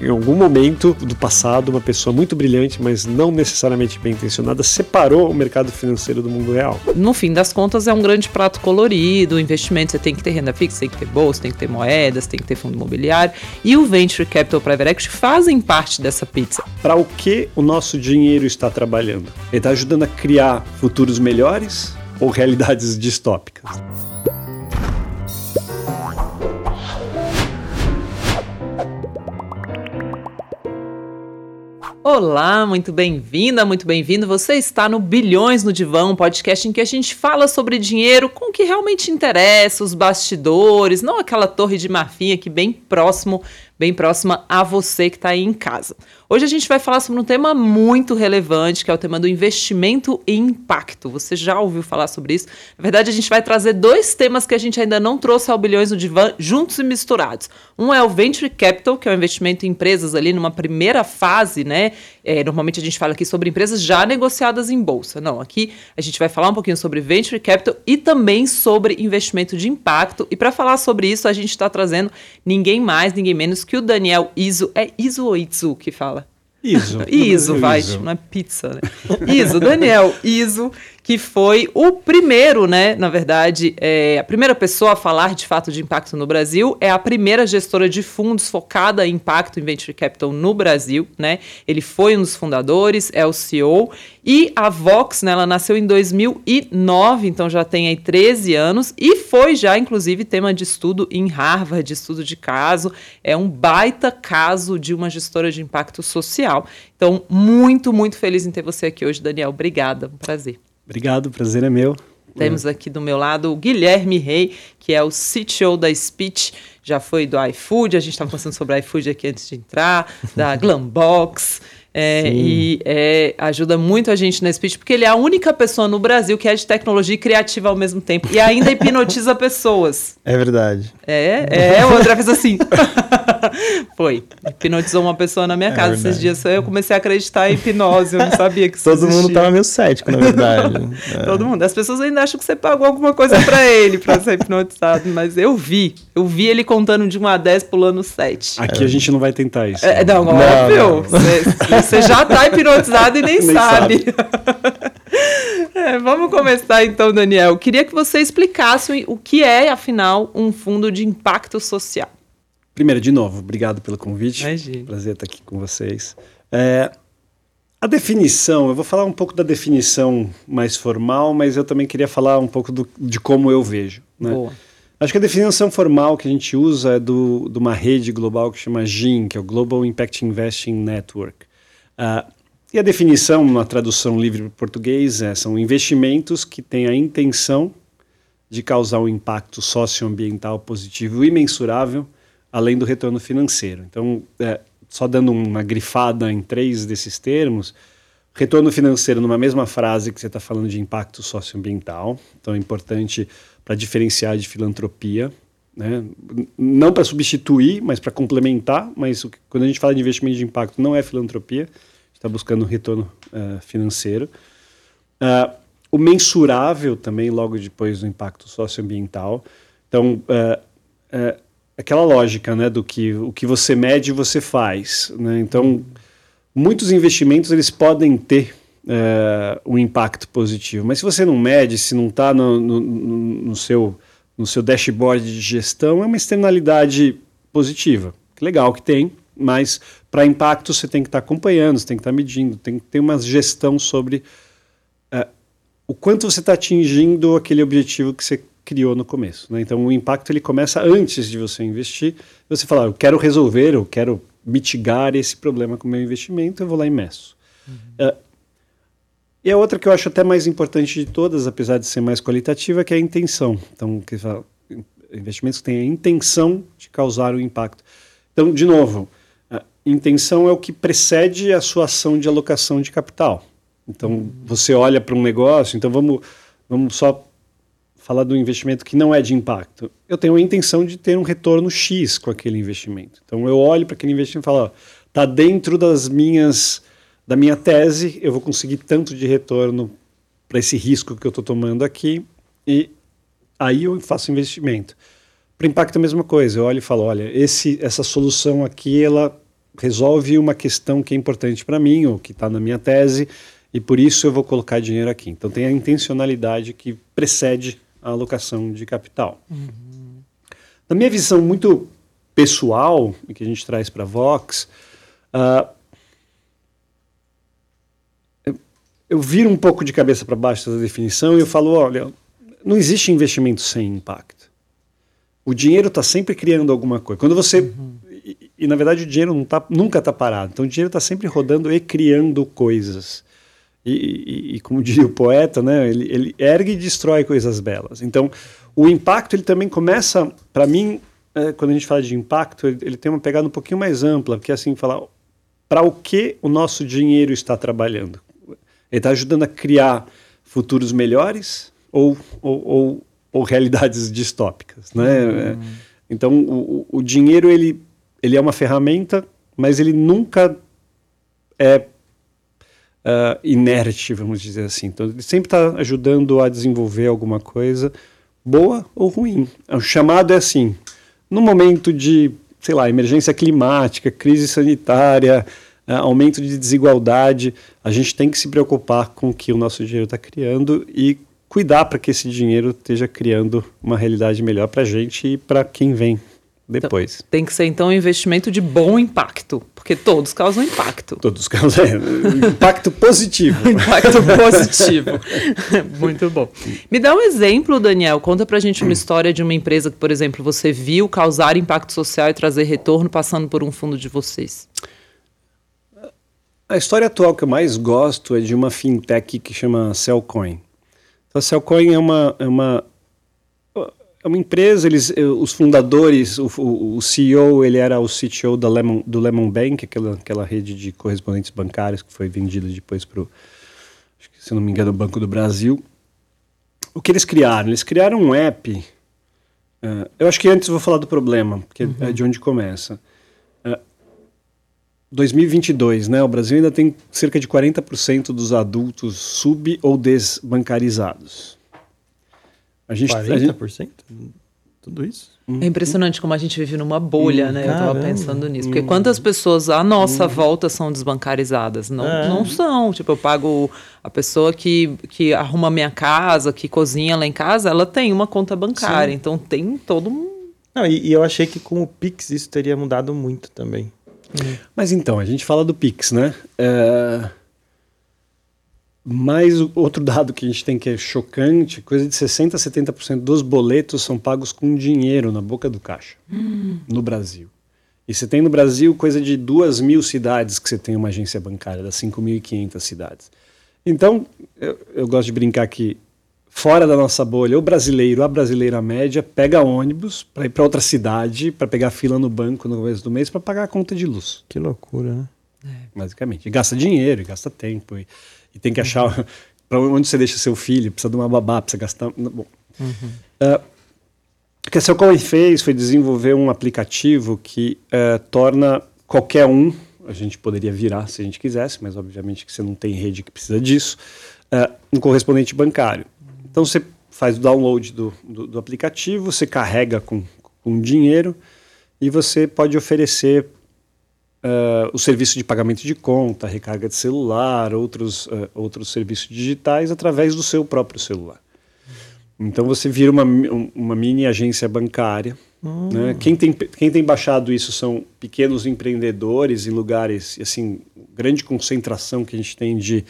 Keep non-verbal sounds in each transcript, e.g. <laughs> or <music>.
Em algum momento do passado, uma pessoa muito brilhante, mas não necessariamente bem intencionada, separou o mercado financeiro do mundo real. No fim das contas, é um grande prato colorido. Investimento, você tem que ter renda fixa, tem que ter bolsa, tem que ter moedas, tem que ter fundo imobiliário. E o Venture Capital Private Equity fazem parte dessa pizza. Para o que o nosso dinheiro está trabalhando? Ele está ajudando a criar futuros melhores ou realidades distópicas? Olá, muito bem-vinda, muito bem-vindo. Você está no Bilhões no Divão, podcast em que a gente fala sobre dinheiro com o que realmente interessa, os bastidores, não aquela torre de marfim aqui bem próximo bem próxima a você que está aí em casa. Hoje a gente vai falar sobre um tema muito relevante, que é o tema do investimento e impacto. Você já ouviu falar sobre isso? Na verdade, a gente vai trazer dois temas que a gente ainda não trouxe ao Bilhões do Divã juntos e misturados. Um é o Venture Capital, que é o investimento em empresas ali numa primeira fase, né? É, normalmente a gente fala aqui sobre empresas já negociadas em bolsa. Não, aqui a gente vai falar um pouquinho sobre Venture Capital e também sobre investimento de impacto. E para falar sobre isso, a gente está trazendo ninguém mais, ninguém menos que o Daniel Iso. É Iso ou que fala? Iso. Iso, vai, não é pizza, né? Iso, Daniel Iso, que foi o primeiro, né, na verdade, é, a primeira pessoa a falar de fato de impacto no Brasil, é a primeira gestora de fundos focada em impacto em venture capital no Brasil, né? Ele foi um dos fundadores, é o CEO e a Vox, né, ela nasceu em 2009, então já tem aí 13 anos e foi já inclusive tema de estudo em Harvard, de estudo de caso, é um baita caso de uma gestora de impacto social. Então, muito, muito feliz em ter você aqui hoje, Daniel. Obrigada, um prazer. Obrigado, o prazer é meu. Temos aqui do meu lado o Guilherme Rey, que é o CTO da Speech, já foi do iFood, a gente estava conversando sobre iFood aqui antes de entrar, da <laughs> Glambox. É, e é, ajuda muito a gente nesse pitch, porque ele é a única pessoa no Brasil que é de tecnologia e criativa ao mesmo tempo. E ainda hipnotiza <laughs> pessoas. É verdade. É, é, o André fez assim. <laughs> <laughs> Foi. Hipnotizou uma pessoa na minha é casa verdade. esses dias. Eu comecei a acreditar em hipnose, eu não sabia que isso Todo existia. mundo tava meio cético, na verdade. <laughs> é. Todo mundo. As pessoas ainda acham que você pagou alguma coisa para ele para ser hipnotizado, mas eu vi. Eu vi ele contando de 1 a 10 pulando 7. Aqui a gente não vai tentar isso. É, não, não, óbvio. Você, você já está hipnotizado e nem, nem sabe. sabe. <laughs> é, vamos começar então, Daniel. Queria que você explicasse o que é, afinal, um fundo de impacto social. Primeiro, de novo, obrigado pelo convite. Imagina. Prazer estar aqui com vocês. É, a definição, eu vou falar um pouco da definição mais formal, mas eu também queria falar um pouco do, de como eu vejo. Né? Boa. Acho que a definição formal que a gente usa é do, de uma rede global que chama GIN, que é o Global Impact Investing Network. Uh, e a definição, na tradução livre para português, é, são investimentos que têm a intenção de causar um impacto socioambiental positivo e mensurável, além do retorno financeiro. Então, é, só dando uma grifada em três desses termos, retorno financeiro numa mesma frase que você está falando de impacto socioambiental, então é importante para diferenciar de filantropia, né? não para substituir, mas para complementar, mas o, quando a gente fala de investimento de impacto não é filantropia, está buscando um retorno uh, financeiro. Uh, o mensurável também, logo depois do impacto socioambiental. Então, uh, aquela lógica né, do que o que você mede, você faz. Né? Então, muitos investimentos eles podem ter um impacto positivo, mas se você não mede, se não está no, no, no, seu, no seu dashboard de gestão, é uma externalidade positiva. Legal que tem, mas para impacto você tem que estar tá acompanhando, você tem que estar tá medindo, tem que ter uma gestão sobre uh, o quanto você está atingindo aquele objetivo que você criou no começo. Né? Então o impacto ele começa antes de você investir. Você fala, eu quero resolver, eu quero mitigar esse problema com o meu investimento, eu vou lá e meço. Uhum. Uh, e a outra que eu acho até mais importante de todas, apesar de ser mais qualitativa, que é a intenção. Então, que fala, investimentos que têm a intenção de causar o impacto. Então, de novo, intenção é o que precede a sua ação de alocação de capital. Então, você olha para um negócio, então vamos, vamos só falar do investimento que não é de impacto. Eu tenho a intenção de ter um retorno X com aquele investimento. Então, eu olho para aquele investimento e falo, está dentro das minhas da minha tese, eu vou conseguir tanto de retorno para esse risco que eu estou tomando aqui e aí eu faço investimento. Para impacto é a mesma coisa. Eu olho e falo, olha, esse, essa solução aqui, ela resolve uma questão que é importante para mim, ou que está na minha tese, e por isso eu vou colocar dinheiro aqui. Então tem a intencionalidade que precede a alocação de capital. Uhum. Na minha visão muito pessoal, que a gente traz para a Vox, uh, eu, viro um pouco de cabeça para baixo essa definição e eu falo, olha, não existe investimento sem impacto. O dinheiro está sempre criando alguma coisa. Quando você uhum. e, e, na verdade o dinheiro tá, nunca está parado. Então o dinheiro está sempre rodando e criando coisas. E, e, e, como <laughs> diria o poeta, né, ele, ele, ergue e destrói coisas belas. Então, o impacto ele também começa, para mim, é, quando a gente fala de impacto, ele, ele, tem uma pegada um pouquinho mais ampla, que é assim falar para o que o nosso dinheiro está trabalhando. Ele está ajudando a criar futuros melhores ou, ou, ou, ou realidades <laughs> distópicas, né? Uhum. Então, o, o dinheiro ele, ele é uma ferramenta, mas ele nunca é uh, inerte, vamos dizer assim. Então, ele sempre está ajudando a desenvolver alguma coisa, boa ou ruim. O chamado é assim: no momento de, sei lá, emergência climática, crise sanitária, uh, aumento de desigualdade, a gente tem que se preocupar com o que o nosso dinheiro está criando e cuidar para que esse dinheiro esteja criando uma realidade melhor para a gente e para quem vem depois. Então, tem que ser então um investimento de bom impacto, porque todos causam impacto. Todos causam é, impacto positivo. <laughs> impacto positivo. <laughs> Muito bom. Me dá um exemplo, Daniel. Conta pra gente uma história de uma empresa que, por exemplo, você viu causar impacto social e trazer retorno passando por um fundo de vocês. A história atual que eu mais gosto é de uma fintech que chama Cellcoin. Então, a Cellcoin é uma, é uma é uma empresa, eles, eh, os fundadores, o, o, CEO, ele era o CTO da Lemon, do Lemon Bank, aquela, aquela rede de correspondentes bancários que foi vendida depois para o, se não me engano, o Banco do Brasil. O que eles criaram? Eles criaram um app. Uh, eu acho que antes vou falar do problema, porque uhum. é de onde começa. Uh, eh, 2022, né? O Brasil ainda tem cerca de 40% dos adultos sub ou desbancarizados. A gente, 40%? A gente... Tudo isso? É impressionante como a gente vive numa bolha, hum, né? Caramba. Eu tava pensando nisso. Porque hum. quantas pessoas à nossa hum. volta são desbancarizadas? Não, é. não são. Tipo, eu pago a pessoa que, que arruma minha casa, que cozinha lá em casa, ela tem uma conta bancária. Sim. Então tem todo um. Não, e, e, eu achei que com o Pix isso teria mudado muito também. Mas então, a gente fala do Pix, né? É... Mas outro dado que a gente tem que é chocante, coisa de 60% a 70% dos boletos são pagos com dinheiro na boca do caixa, hum. no Brasil. E você tem no Brasil coisa de duas mil cidades que você tem uma agência bancária, das 5.500 cidades. Então, eu, eu gosto de brincar que fora da nossa bolha, o brasileiro, a brasileira média, pega ônibus para ir para outra cidade, para pegar fila no banco no começo do mês para pagar a conta de luz. Que loucura, né? É. Basicamente. E gasta dinheiro, e gasta tempo. E, e tem que achar <laughs> para onde você deixa seu filho, precisa de uma babá, precisa gastar. Bom. Uhum. Uh, o que a Cellcoin fez foi desenvolver um aplicativo que uh, torna qualquer um, a gente poderia virar se a gente quisesse, mas obviamente que você não tem rede que precisa disso, uh, um correspondente bancário. Então você faz o download do, do, do aplicativo, você carrega com, com dinheiro e você pode oferecer uh, o serviço de pagamento de conta, recarga de celular, outros, uh, outros serviços digitais através do seu próprio celular. Então você vira uma, uma mini agência bancária. Hum. Né? Quem, tem, quem tem baixado isso são pequenos empreendedores em lugares, assim, grande concentração que a gente tem de,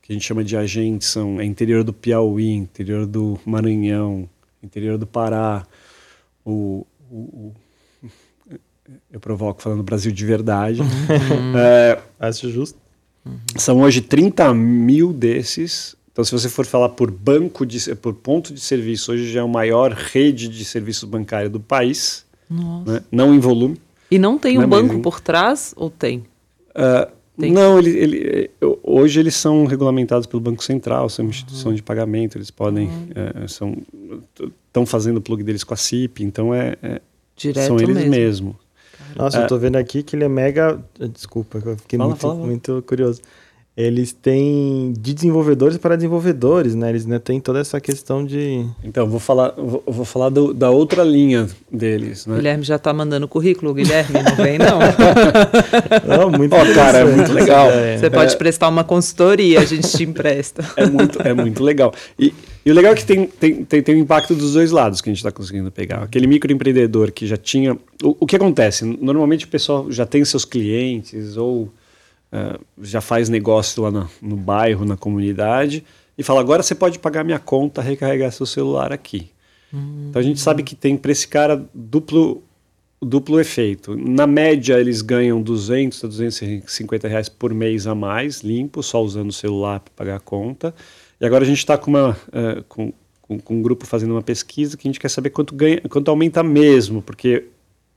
que a gente chama de agentes, são é interior do Piauí, interior do Maranhão, interior do Pará, o, o, eu provoco falando Brasil de verdade. Uhum. <laughs> é, Acho justo. Uhum. São hoje 30 mil desses. Então, se você for falar por banco, de, por ponto de serviço, hoje já é a maior rede de serviços bancários do país. Né? Não em volume. E não tem um banco por trás ou tem? Uh, tem? Não, ele, ele, hoje eles são regulamentados pelo Banco Central, são uma instituição uhum. de pagamento, eles podem. Uhum. É, são estão fazendo o plug deles com a CIP, então é, é são eles mesmo. mesmo. Nossa, é. eu tô vendo aqui que ele é mega. Desculpa, eu fiquei fala, muito, fala. muito curioso. eles têm de desenvolvedores para desenvolvedores, né? Eles né, têm toda essa questão de. Então, vou falar, vou, vou falar do, da outra linha deles. Né? Guilherme já está mandando currículo, Guilherme, não vem, não. <laughs> não muito oh, cara, é muito legal. Você é, pode prestar uma consultoria, a gente te empresta. É muito, é muito legal. E, e o legal é que tem, tem, tem, tem um impacto dos dois lados que a gente está conseguindo pegar. Aquele microempreendedor que já tinha. O, o que acontece? Normalmente o pessoal já tem seus clientes ou uh, já faz negócio lá no, no, bairro, na comunidade, e fala: agora você pode pagar minha conta, recarregar seu celular aqui. Uhum. Então a gente sabe que tem para esse cara duplo, duplo efeito. Na média, eles ganham 200 a 250 reais por mês a mais, limpo, só usando o celular para pagar a conta. E agora a gente está com, uma, uh, com, com, com, um grupo fazendo uma pesquisa que a gente quer saber quanto, ganha, quanto aumenta mesmo, porque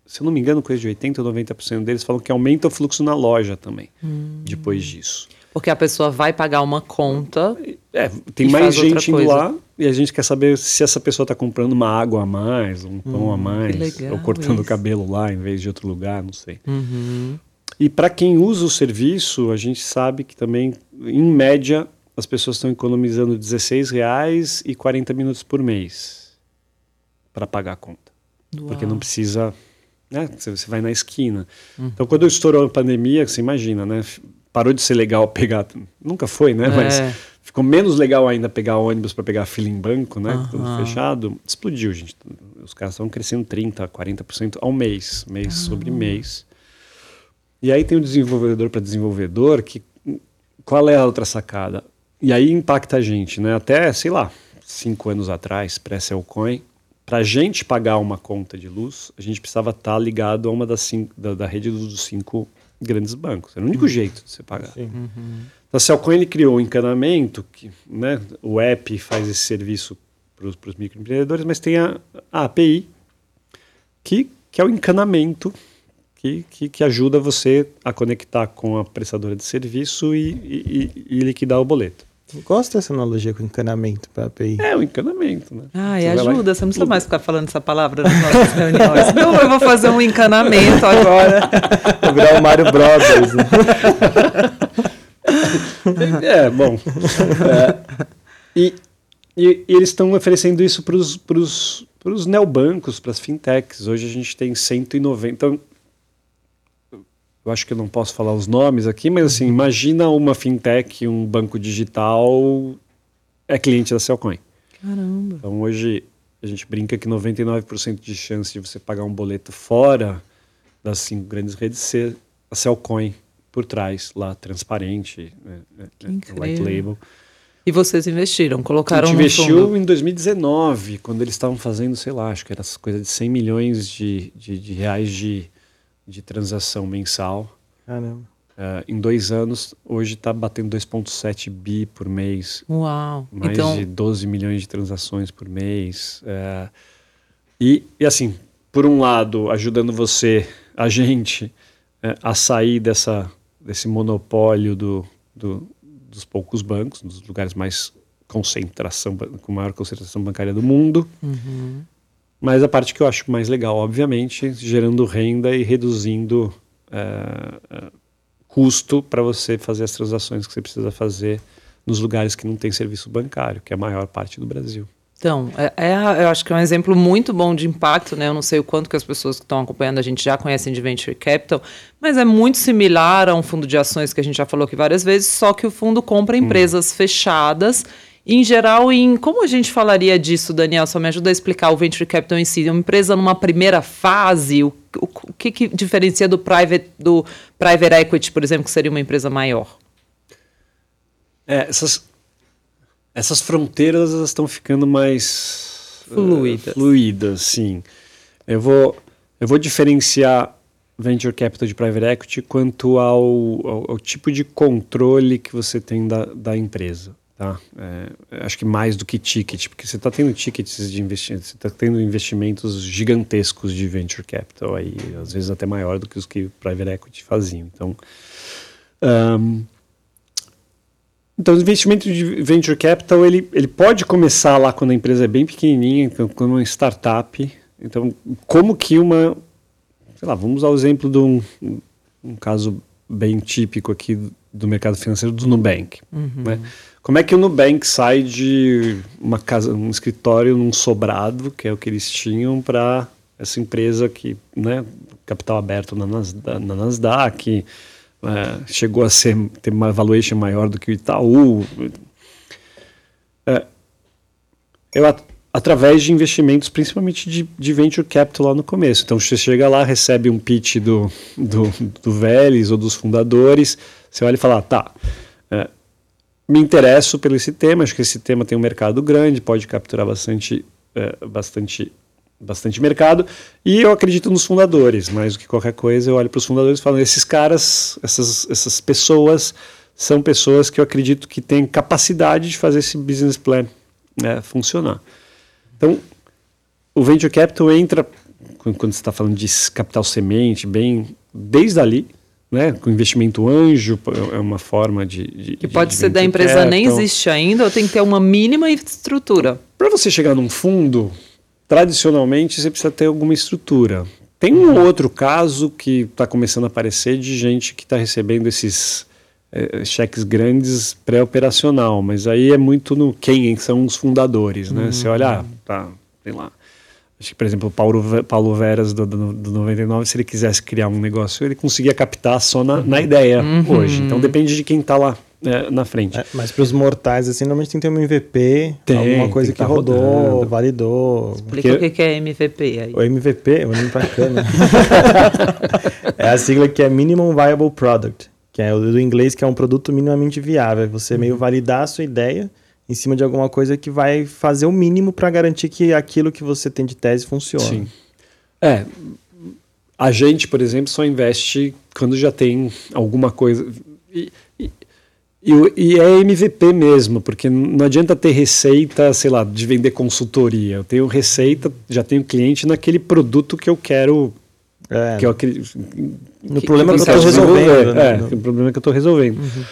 se eu não me engano, coisa de 80% ou 90% deles falam que aumenta o fluxo na loja também, hum. depois disso. Porque a pessoa vai pagar uma conta. É, tem mais gente indo lá e a gente quer saber se essa pessoa está comprando uma água a mais, um pão hum, a mais, ou cortando o cabelo lá em vez de outro lugar, não sei. Uhum. E para quem usa o serviço, a gente sabe que também, em média, as pessoas estão economizando R$16,00 e 40 minutos por mês para pagar a conta. Uau. Porque não precisa né? Você vai na esquina. Uhum. Então, quando estourou a pandemia, você imagina, né? Parou de ser legal pegar. Nunca foi, né? É. Mas ficou menos legal ainda pegar ônibus para pegar fila em banco, né? Uhum. Tudo fechado. Explodiu, gente. Os caras estão crescendo 30%, 40% ao mês, mês uhum. sobre mês. E aí tem o desenvolvedor para desenvolvedor, que qual é a outra sacada? E aí impacta a gente, né? Até, sei lá, cinco anos atrás, pré-Cellcoin, para a gente pagar uma conta de luz, a gente precisava estar tá ligado a uma das cinco, da, da rede dos cinco grandes bancos. Era o único uhum. jeito de você pagar. Sim. Uhum. Então, a Celcoin ele criou um encanamento, que, né, o app faz esse serviço para os microempreendedores, mas tem a, a API, que, que é o encanamento que, que, que, ajuda você a conectar com a prestadora de serviço e, e, e liquidar o boleto. Gosto dessa analogia com encanamento para API. É, o encanamento, né? Ah, e ajuda, você não precisa mais ficar falando essa palavra nas nossas reuniões. não, eu vou fazer um encanamento agora. <laughs> Vou virar o Mario Brothers. Né? <laughs> é, bom. É, e, e, e, eles estão oferecendo isso para os neobancos, para as fintechs. Hoje a gente tem 190. Então, eu acho que eu não posso falar os nomes aqui, mas assim, imagina uma fintech, um banco digital é cliente da Cellcoin. Caramba. Então hoje a gente brinca que 99% de chance de você pagar um boleto fora das cinco grandes redes ser a Cellcoin por trás, lá transparente, né, né, né white label. E vocês investiram, colocaram A gente investiu fundo. em 2019, quando eles estavam fazendo, sei lá, acho que era coisa de 100 milhões de, de, de reais de de transação mensal. Caramba. Uh, em dois anos, hoje está batendo 2,7 bi por mês. Uau! Mais então... de 12 milhões de transações por mês. Uh, e, e, assim, por um lado, ajudando você, a gente, uh, a sair dessa, desse monopólio do, do, dos poucos bancos, dos lugares mais concentração, com maior concentração bancária do mundo. Uhum. Mas a parte que eu acho mais legal, obviamente, gerando renda e reduzindo uh, custo para você fazer as transações que você precisa fazer nos lugares que não tem serviço bancário, que é a maior parte do Brasil. Então, é, é, eu acho que é um exemplo muito bom de impacto, né? Eu não sei o quanto que as pessoas que estão acompanhando a gente já conhecem de Venture Capital, mas é muito similar a um fundo de ações que a gente já falou aqui várias vezes, só que o fundo compra hum. empresas hum. fechadas em geral, em como a gente falaria disso, Daniel? Só me ajuda a explicar o venture capital em si. Uma empresa numa primeira fase, o, o, o que, que diferencia do private do private equity, por exemplo, que seria uma empresa maior? É, essas, essas fronteiras estão ficando mais fluidas. Uh, fluidas, sim. Eu vou, eu vou diferenciar venture capital de private equity quanto ao, ao, ao tipo de controle que você tem da, da empresa. Tá? É, acho que mais do que ticket, porque você está tendo tickets de investimento, você está tendo investimentos gigantescos de venture capital aí, às vezes até maior do que os que o private equity faziam. Então, um, então o investimento de venture capital ele, ele pode começar lá quando a empresa é bem pequenininha, então, como uma startup. Então, como que uma, sei lá, vamos usar o exemplo de um, um caso bem típico aqui do mercado financeiro do Nubank. Uhum. Né? Como é que o Nubank sai de uma casa, um escritório num sobrado, que é o que eles tinham, para essa empresa que, né, capital aberto na, Nasdaq, na Nasdaq é, chegou a ser, ter uma valuation maior do que o Itaú. É, eu, através de investimentos, principalmente de, de, venture capital lá no começo. Então, você chega lá, recebe um pitch do, do, do Vélez ou dos fundadores, você olha e fala, ah, tá, é, me interesso pelo esse tema, acho que esse tema tem um mercado grande, pode capturar bastante, é, bastante, bastante mercado, e eu acredito nos fundadores, mais do que qualquer coisa, eu olho para os fundadores e falo, esses caras, essas, essas pessoas, são pessoas que eu acredito que têm capacidade de fazer esse business plan né, funcionar. Então, o venture capital entra quando você está falando de capital semente, bem desde ali, né, com investimento anjo é uma forma de, de que pode de ser da empresa capital. nem existe ainda ou tem que ter uma mínima estrutura. Para você chegar num fundo, tradicionalmente você precisa ter alguma estrutura. Tem um outro caso que está começando a aparecer de gente que está recebendo esses é, cheques grandes pré-operacional, mas aí é muito no quem são os fundadores, né? Uhum. Você olha, ah, tá, sei lá. Acho que, por exemplo, o Paulo, Paulo Veras do, do, do 99, se ele quisesse criar um negócio, ele conseguia captar só na, na ideia uhum. hoje. Então depende de quem está lá é, na frente. É, mas para os mortais, assim, normalmente tem que ter um MVP, tem, alguma coisa que, que tá rodou, rodando. validou. Explica Porque... o que é MVP aí. O MVP, é muito bacana. é a sigla que é Minimum Viable Product que é o do inglês, que é um produto minimamente viável. Você uhum. meio validar a sua ideia em cima de alguma coisa que vai fazer o mínimo para garantir que aquilo que você tem de tese funcione. Sim. É, a gente, por exemplo, só investe quando já tem alguma coisa. E, e, e, é MVP mesmo, porque não adianta ter receita, sei lá, de vender consultoria. Eu tenho receita, já tenho cliente naquele produto que eu quero é. Que eu acredito, no que, problema que, que eu estou resolvendo. Né? É, no... problema que eu estou resolvendo. Uhum.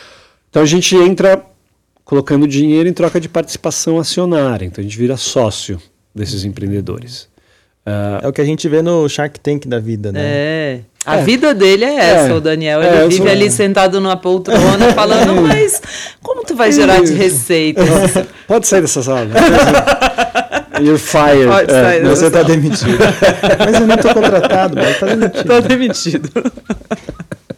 Então a gente entra colocando dinheiro em troca de participação acionária. Então a gente vira sócio desses empreendedores. Uh, é o que a gente vê no Shark Tank da vida, né? É. A é. vida dele é essa, é. o Daniel. Ele é, vive sou... ali sentado numa poltrona <laughs> falando, mas como tu vai gerar de receita? <laughs> Pode sair dessa sala. <laughs> You're fired. Pode é, sair você está demitido. mas eu não estou contratado, mas está demitido. Estou demitido.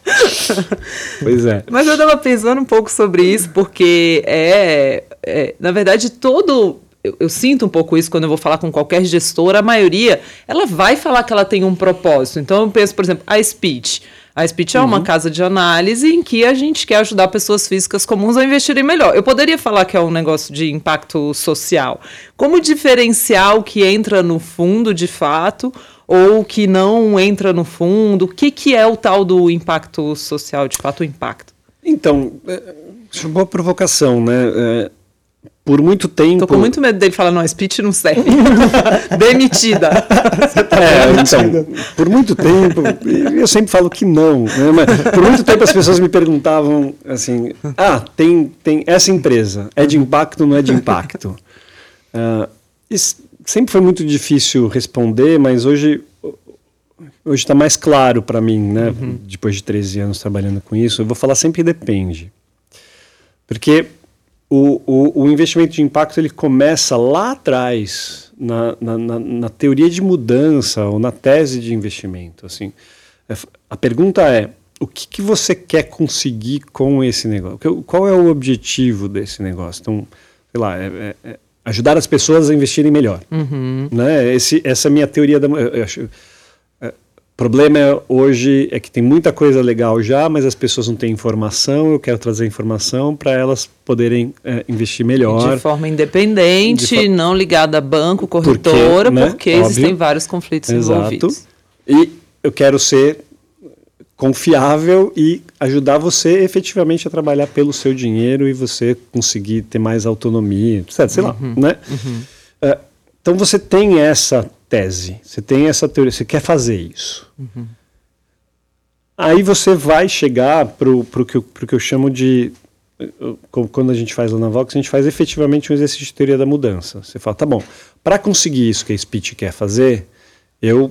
<laughs> pois é. Mas eu estava pensando um pouco sobre isso, porque é, é na verdade, todo eu, eu, sinto um pouco isso quando eu vou falar com qualquer gestora, a maioria, ela vai falar que ela tem um propósito. Então eu penso, por exemplo, a Speech. A Speech uhum. é uma uhum. casa de análise em que a gente quer ajudar pessoas físicas comuns a investirem melhor. Eu poderia falar que é um negócio de impacto social. Como diferenciar o que entra no fundo de fato ou que não entra no fundo? O que, que é o tal do impacto social, de fato, o impacto? Então, é, é uma boa provocação, né? É por muito tempo. Tô com muito medo dele falar, não, a speech não serve. <laughs> Demitida. é, então, por muito tempo, eu sempre falo que não, né? Mas por muito tempo as pessoas me perguntavam assim: ah, tem, tem essa empresa, é de impacto ou não é de impacto? <laughs> Uh, sempre foi muito difícil responder, mas hoje hoje está mais claro para mim, né? Uhum. Depois de 13 anos trabalhando com isso, eu vou falar sempre depende. Porque o, o, o, investimento de impacto ele começa lá atrás, na, na, na, na, teoria de mudança ou na tese de investimento. Assim, é, a pergunta é: o que, que você quer conseguir com esse negócio? Qual é o objetivo desse negócio? Então, sei lá, é, é, é ajudar as pessoas a investirem melhor. Uhum. Né? Esse, essa é a minha teoria da. Eu, eu acho, o problema é, hoje é que tem muita coisa legal já, mas as pessoas não têm informação. Eu quero trazer informação para elas poderem é, investir melhor. De forma independente, de não ligada a banco, corretora, porque, né? porque existem vários conflitos Exato. envolvidos. E eu quero ser confiável e ajudar você efetivamente a trabalhar pelo seu dinheiro e você conseguir ter mais autonomia, etc. Sei uhum. lá, né? Uhum. Uh, então você tem essa tese, você tem essa teoria, você quer fazer isso. Uhum. Aí você vai chegar para o que, que eu chamo de. Quando a gente faz lá na Vox, a gente faz efetivamente um exercício de teoria da mudança. Você fala, tá bom, para conseguir isso que a Speech quer fazer, eu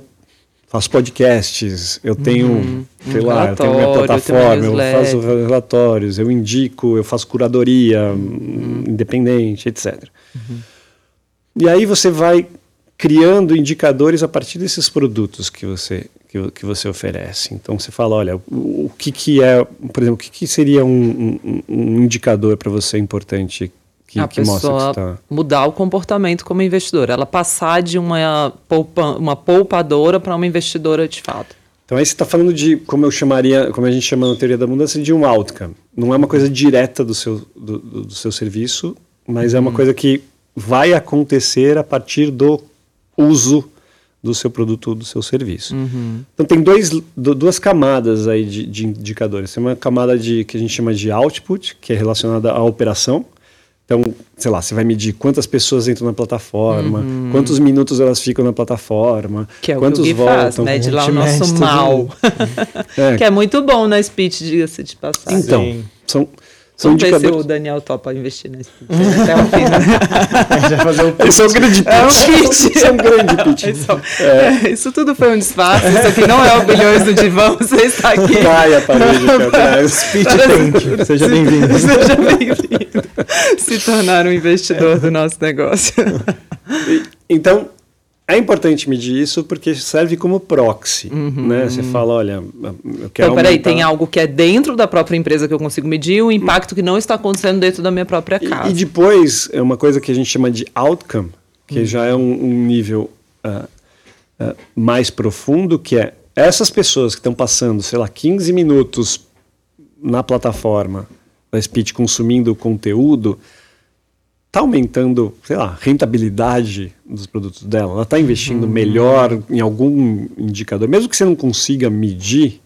faço podcasts, eu tenho, Uhum. sei Um lá, eu tenho minha plataforma, eu uma faço relatórios, eu indico, eu faço curadoria Uhum. independente, etc. E aí você vai criando indicadores a partir desses produtos que você que, vo- que você oferece. Então você fala, olha, o, o que que é, por exemplo, o que, que seria um, um- um indicador para você importante que, a que mostra que pessoa está mudar o comportamento como investidora, ela passar de uma, poupa, uma poupadora para uma investidora de fato. Então aí você está falando de, como eu chamaria, como a gente chama na teoria da mudança, de um outcome. Não é uma coisa direta do seu, do, do- seu serviço, mas é uma coisa que vai acontecer a partir do uso do seu produto ou do seu serviço. Então tem dois, du- duas camadas aí de, de indicadores. Tem uma camada de que a gente chama de output, que é relacionada à operação. Então, sei lá, você vai medir quantas pessoas entram na plataforma, quantos minutos elas ficam na plataforma, Que é o quantos que o Gui faz, voltam. mede lá o nosso tudo. mal. É. <laughs> que é muito bom na speech, diga-se de passagem. Então, Sim. são Vamos ver se o. Daniel topa investir speech até o fim. né? Já fazer o Eles são grande pitch. <laughs> É um pitch. <laughs> São <laughs> grande pitch. Isso, é, isso tudo foi um disfarce. Isso aqui não é o Bilhões do Divã. Você está aqui. Cai a parede aqui atrás. pitch quente. Seja bem-vindo. Seja bem-vindo. Se tornar um investidor do nosso negócio. Então, é importante medir isso porque serve como proxy. Né? Você fala, olha, eu quero Então, peraí, aumentar- tem algo que é dentro da própria empresa que eu consigo medir e o impacto que não está acontecendo dentro da minha própria casa. E, e depois, é uma coisa que a gente chama de outcome, que Uhum. já é um, um nível ah, ah, mais profundo, que é essas pessoas que estão passando, sei lá, 15 minutos na plataforma da Speech consumindo o conteúdo, está aumentando, sei lá, rentabilidade dos produtos dela? Ela está investindo melhor em algum indicador, mesmo que você não consiga medir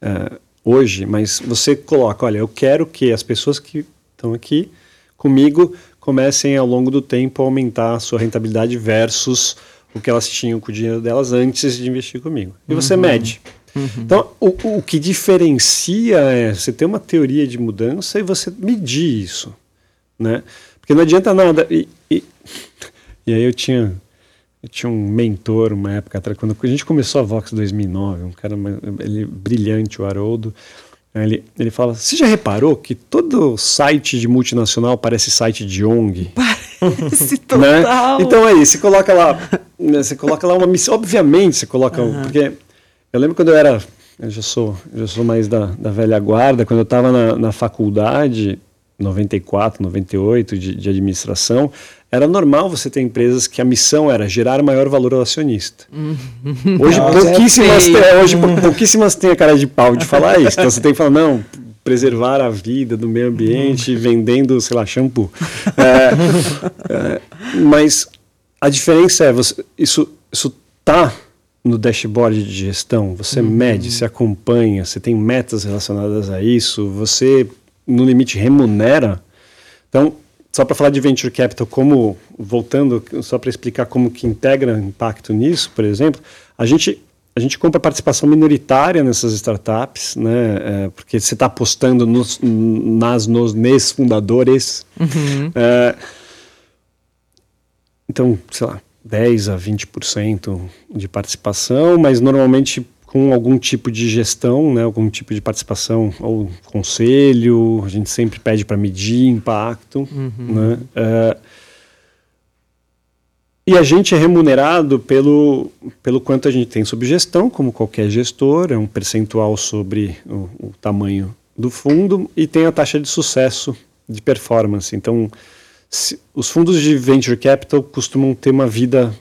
eh, hoje, mas você coloca, olha, eu quero que as pessoas que estão aqui comigo comecem ao longo do tempo a aumentar a sua rentabilidade versus o que elas tinham com o dinheiro delas antes de investir comigo. E você mede. Então, o, o que diferencia é você ter uma teoria de mudança e você medir isso, né? Porque não adianta nada. E, e, e aí eu tinha, eu tinha um mentor uma época atrás, quando a gente começou a Vox em 2009, um cara ele, brilhante, o Haroldo. Ele, ele fala: Você já reparou que todo site de multinacional parece site de ONG? <laughs> Esse <laughs> né? total. Então aí, você coloca lá, né, você coloca lá uma missão, obviamente você coloca, um- porque eu lembro quando eu era, eu já sou, já sou mais da, da velha guarda, quando eu estava na, na faculdade, 94, 98, de, de administração, era normal você ter empresas que a missão era gerar maior valor ao acionista. Hoje Nossa, é pouquíssimas, feio. têm, hoje pou- pouquíssimas têm a cara de pau de falar isso. Então você tem que falar, não, preservar a vida do meio ambiente vendendo, sei lá, shampoo. É, é, mas a diferença é, você, isso isso tá no dashboard de gestão, você mede, você acompanha, você tem metas relacionadas a isso, você no limite remunera. Então, só para falar de venture capital, como voltando, só para explicar como que integra impacto nisso, por exemplo, a gente a gente compra participação minoritária nessas startups, né? é, porque você está apostando nos, nas nos nes fundadores. É, então, sei lá, 10 a 20% de participação, mas normalmente com algum tipo de gestão, né, algum tipo de participação ou conselho, a gente sempre pede para medir impacto. Né, é, e a gente é remunerado pelo, pelo quanto a gente tem sob gestão, como qualquer gestor, é um percentual sobre o, o tamanho do fundo, e tem a taxa de sucesso de performance. Então, se- os fundos de venture capital costumam ter uma vida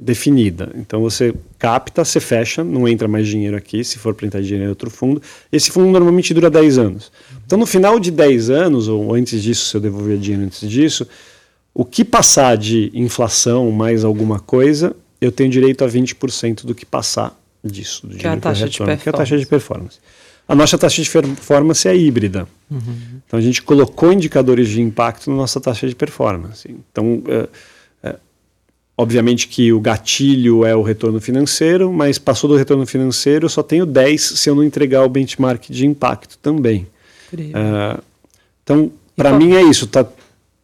definida. Então você capta, você fecha, não entra mais dinheiro aqui, se for para entrar dinheiro em outro fundo. Esse fundo normalmente dura 10 anos. Então no final de 10 anos, ou antes disso, se eu devolver dinheiro antes disso, o que passar de inflação mais alguma coisa, eu tenho direito a 20% do que passar disso. Do Que é a dinheiro taxa de retorna, que é a taxa de performance. A nossa taxa de performance é híbrida. Uhum. Então a gente colocou indicadores de impacto na nossa taxa de performance. Então, é, é, obviamente que o gatilho é o retorno financeiro, mas passou do retorno financeiro, eu só tenho 10 se eu não entregar o benchmark de impacto também. É, então, para mim é isso. Tá,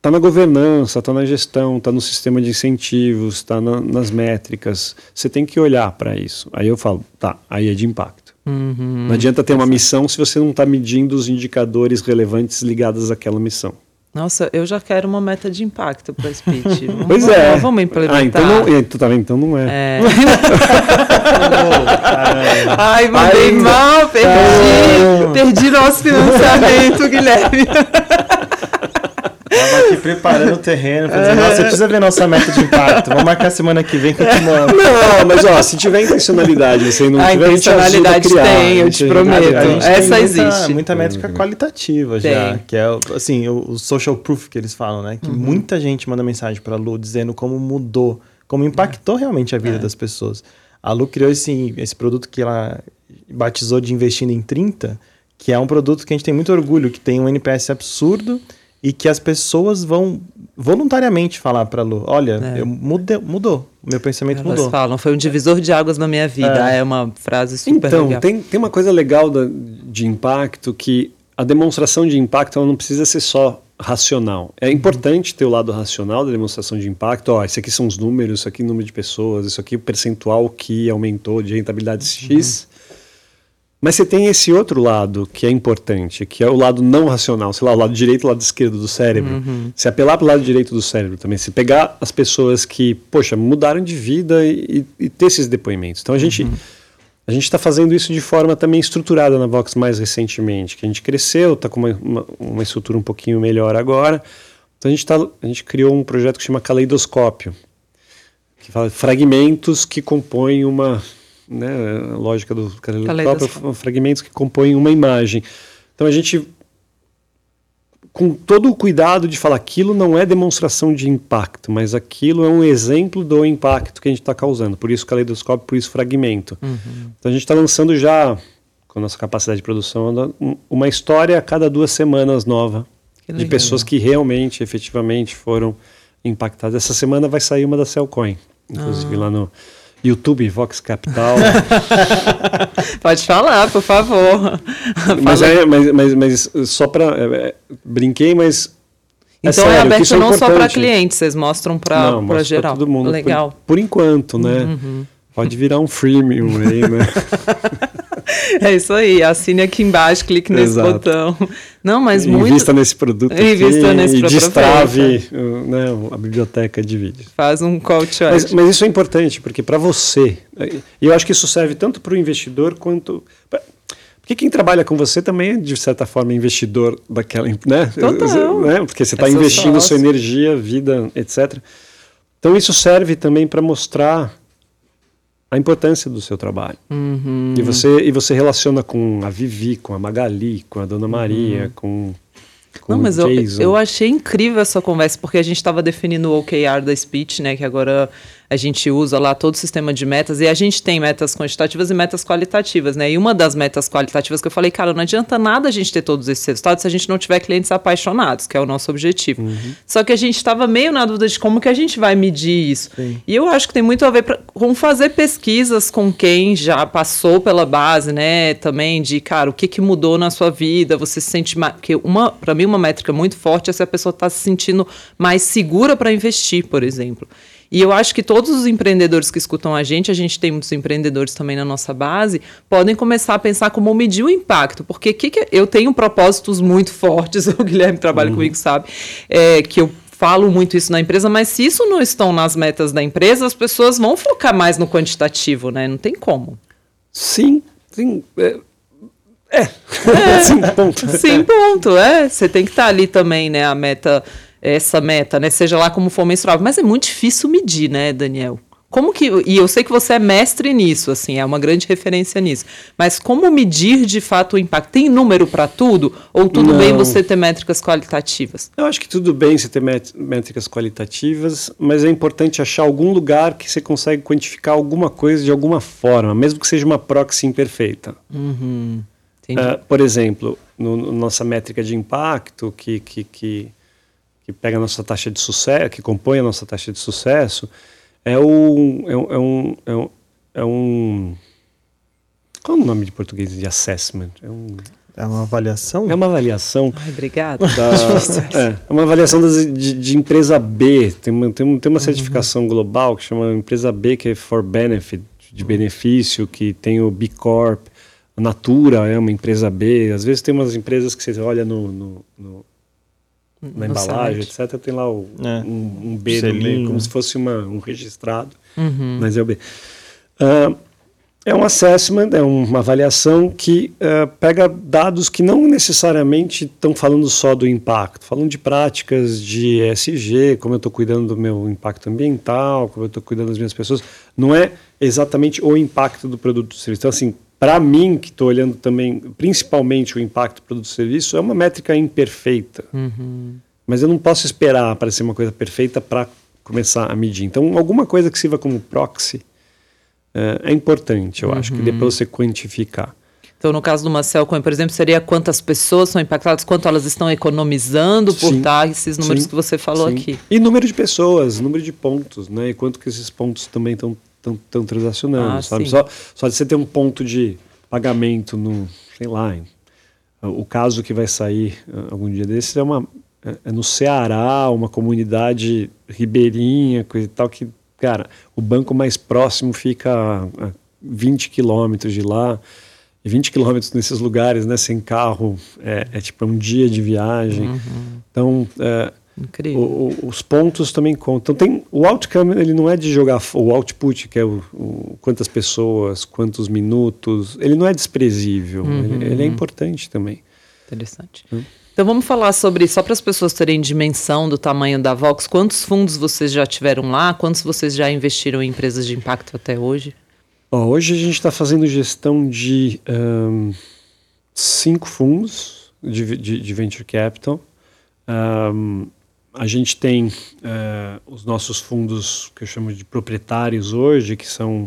tá na governança, está na gestão, está no sistema de incentivos, está na, nas métricas. Você tem que olhar para isso. Aí eu falo, tá, aí é de impacto. Uhum. Não adianta ter uma missão se você não está medindo os indicadores relevantes ligados àquela missão. Nossa, eu já quero uma meta de impacto para esse pitch. <laughs> Vamos, pois é. Vamos implementar. Ah, então não, tu tá vendo? Então não é. é. <laughs> Ai, mandei Ai, mal, perdi. Perdi nosso financiamento, <laughs> Guilherme. Tava aqui preparando o terreno, falando, assim, nossa, você precisa ver nossa meta de impacto. Vamos marcar semana que vem que eu te mando. Não, mas ó, se tiver intencionalidade, você não a tiver, intencionalidade tem, eu te prometo. Essa existe. Muita, muita métrica qualitativa tem. já, que é assim, o, o, social proof que eles falam, né? Que uhum. muita gente manda mensagem para a Lu dizendo como mudou, como impactou é. realmente a vida é. das pessoas. A Lu criou esse, esse produto que ela batizou de investindo em 30, que é um produto que a gente tem muito orgulho, que tem um NPS absurdo e que as pessoas vão voluntariamente falar para Lu, olha, é. eu mudou, meu pensamento Elas mudou. falam, foi um divisor de águas na minha vida, é, é uma frase super então, legal. Tem, tem uma coisa legal da, de impacto que a demonstração de impacto ela não precisa ser só racional. É importante ter o lado racional da demonstração de impacto. Ó, esse aqui são os números, isso aqui é o número de pessoas, isso aqui é o percentual que aumentou de rentabilidade X. Uhum. Mas você tem esse outro lado que é importante, que é o lado não racional, sei lá, o lado direito e o lado esquerdo do cérebro. Uhum. Se apelar para o lado direito do cérebro também, se pegar as pessoas que, poxa, mudaram de vida e, e ter esses depoimentos. Então a gente uhum. a gente está fazendo isso de forma também estruturada na Vox mais recentemente, que a gente cresceu, está com uma, uma, uma, estrutura um pouquinho melhor agora. Então a gente, tá, a gente criou um projeto que chama Caleidoscópio, que fala fragmentos que compõem uma né, a lógica do caleidoscópio, fragmentos que compõem uma imagem. Então a gente, com todo o cuidado de falar aquilo não é demonstração de impacto, mas aquilo é um exemplo do impacto que a gente está causando. Por isso caleidoscópio, por isso fragmento. Uhum. Então a gente está lançando já, com a nossa capacidade de produção, uma história a cada duas semanas nova de pessoas que realmente, efetivamente foram impactadas. Essa semana vai sair uma da Cellcoin, inclusive ah. lá no YouTube, Vox Capital. <laughs> Pode falar, por favor. Mas, é, mas, mas, mas só para. É, é, brinquei, mas. É então é, sério, é aberto não é só para clientes, vocês mostram para geral. Pra todo mundo. Legal. Por, por enquanto, né? Uhum. Pode virar um freemium aí, né? <laughs> É isso aí, assine aqui embaixo, clique nesse Exato. botão. Não, mas Invista muito... Invista nesse produto Invista aqui nesse e destrave né, a biblioteca de vídeos. Faz um call to mas, mas isso é importante, porque para você, e eu acho que isso serve tanto para o investidor quanto... Pra, porque quem trabalha com você também é, de certa forma, investidor daquela... Né? Total. Né? Porque você está é investindo sua energia, vida, etc. Então isso serve também para mostrar a importância do seu trabalho. Uhum. E, você, e você relaciona com a Vivi, com a Magali, com a Dona Maria, uhum. com não, mas eu, eu achei incrível essa conversa, porque a gente estava definindo o OKR da Speech, né? Que agora a gente usa lá todo o sistema de metas, e a gente tem metas quantitativas e metas qualitativas, né? E uma das metas qualitativas que eu falei, cara, não adianta nada a gente ter todos esses resultados se a gente não tiver clientes apaixonados, que é o nosso objetivo. Uhum. Só que a gente estava meio na dúvida de como que a gente vai medir isso. Sim. E eu acho que tem muito a ver pra, com fazer pesquisas com quem já passou pela base, né? Também de, cara, o que, que mudou na sua vida, você se sente mais. Porque uma, para mim, uma métrica muito forte é se a pessoa está se sentindo mais segura para investir, por exemplo. E eu acho que todos os empreendedores que escutam a gente, a gente tem muitos empreendedores também na nossa base, podem começar a pensar como medir o impacto. Porque que que eu tenho propósitos muito fortes, <laughs> o Guilherme trabalha uhum. comigo, sabe? É, que eu falo muito isso na empresa, mas se isso não estão nas metas da empresa, as pessoas vão focar mais no quantitativo, né? Não tem como. Sim, sim. É. É, é. <laughs> sim, ponto. Sim, ponto. É, você tem que estar tá ali também, né? A meta essa meta, né? Seja lá como for mensurável. Mas é muito difícil medir, né, Daniel? Como que. E eu sei que você é mestre nisso, assim, é uma grande referência nisso. Mas como medir de fato o impacto? Tem número para tudo? Ou tudo Não. bem você ter métricas qualitativas? Eu acho que tudo bem você ter métricas qualitativas, mas é importante achar algum lugar que você consegue quantificar alguma coisa de alguma forma, mesmo que seja uma proxy imperfeita. Uhum. Uh, por exemplo, no, no, nossa métrica de impacto, que, que, que que pega a nossa taxa de sucesso, que compõe a nossa taxa de sucesso, é, o, é, um, é, um, é, um, é um. Qual é o nome de português de assessment? É um. É uma avaliação? É uma avaliação. Ai, obrigada. Da, <laughs> é, é, uma avaliação das, de, de, empresa B. Tem uma, tem, tem uma certificação uhum. global que chama empresa B, que é for benefit, de benefício, que tem o B Corp. A Natura é uma empresa B. Às vezes tem umas empresas que você olha no, no, no na embalagem, site. etc. Tem lá o, é. um, um, B no meio, como se fosse uma, um registrado, uhum. mas é o B. Uh, é um assessment, é uma avaliação que uh, pega dados que não necessariamente estão falando só do impacto, falando de práticas de ESG, como eu estou cuidando do meu impacto ambiental, como eu estou cuidando das minhas pessoas. Não é exatamente o impacto do produto ou serviço. Então, assim, para mim, que estou olhando também principalmente o impacto do produto ou serviço, é uma métrica imperfeita. Uhum. Mas eu não posso esperar para ser uma coisa perfeita para começar a medir. Então, alguma coisa que sirva como proxy é, é importante, eu uhum. acho, que depois você quantificar. Então, no caso do Macelcoin, por exemplo, seria quantas pessoas são impactadas, quanto elas estão economizando por sim, dar esses números sim, que você falou sim. aqui. E número de pessoas, número de pontos, né? E quanto que esses pontos também estão estão transacionando, ah, sabe? Só, só de você ter um ponto de pagamento no, sei lá, o caso que vai sair ah, algum dia desses é uma é, é no Ceará, uma comunidade ribeirinha, coisa e tal que cara, o banco mais próximo fica a 20 quilômetros de lá. E 20 quilômetros nesses lugares, né, sem carro, é, é tipo um dia de viagem. Uhum. Então, é, o, o, os pontos também contam. Então, tem, o outcome, ele não é de jogar o output, que é o, o quantas pessoas, quantos minutos, ele não é desprezível, uhum. ele, ele, é importante também. Interessante. Hum. Então vamos falar sobre, só para as pessoas terem dimensão do tamanho da Vox, quantos fundos vocês já tiveram lá? Quantos vocês já investiram em empresas de impacto até hoje? hoje a gente está fazendo gestão de um, cinco fundos de, de, de venture capital. Um, a gente tem uh, os nossos fundos que eu chamo de proprietários hoje, que são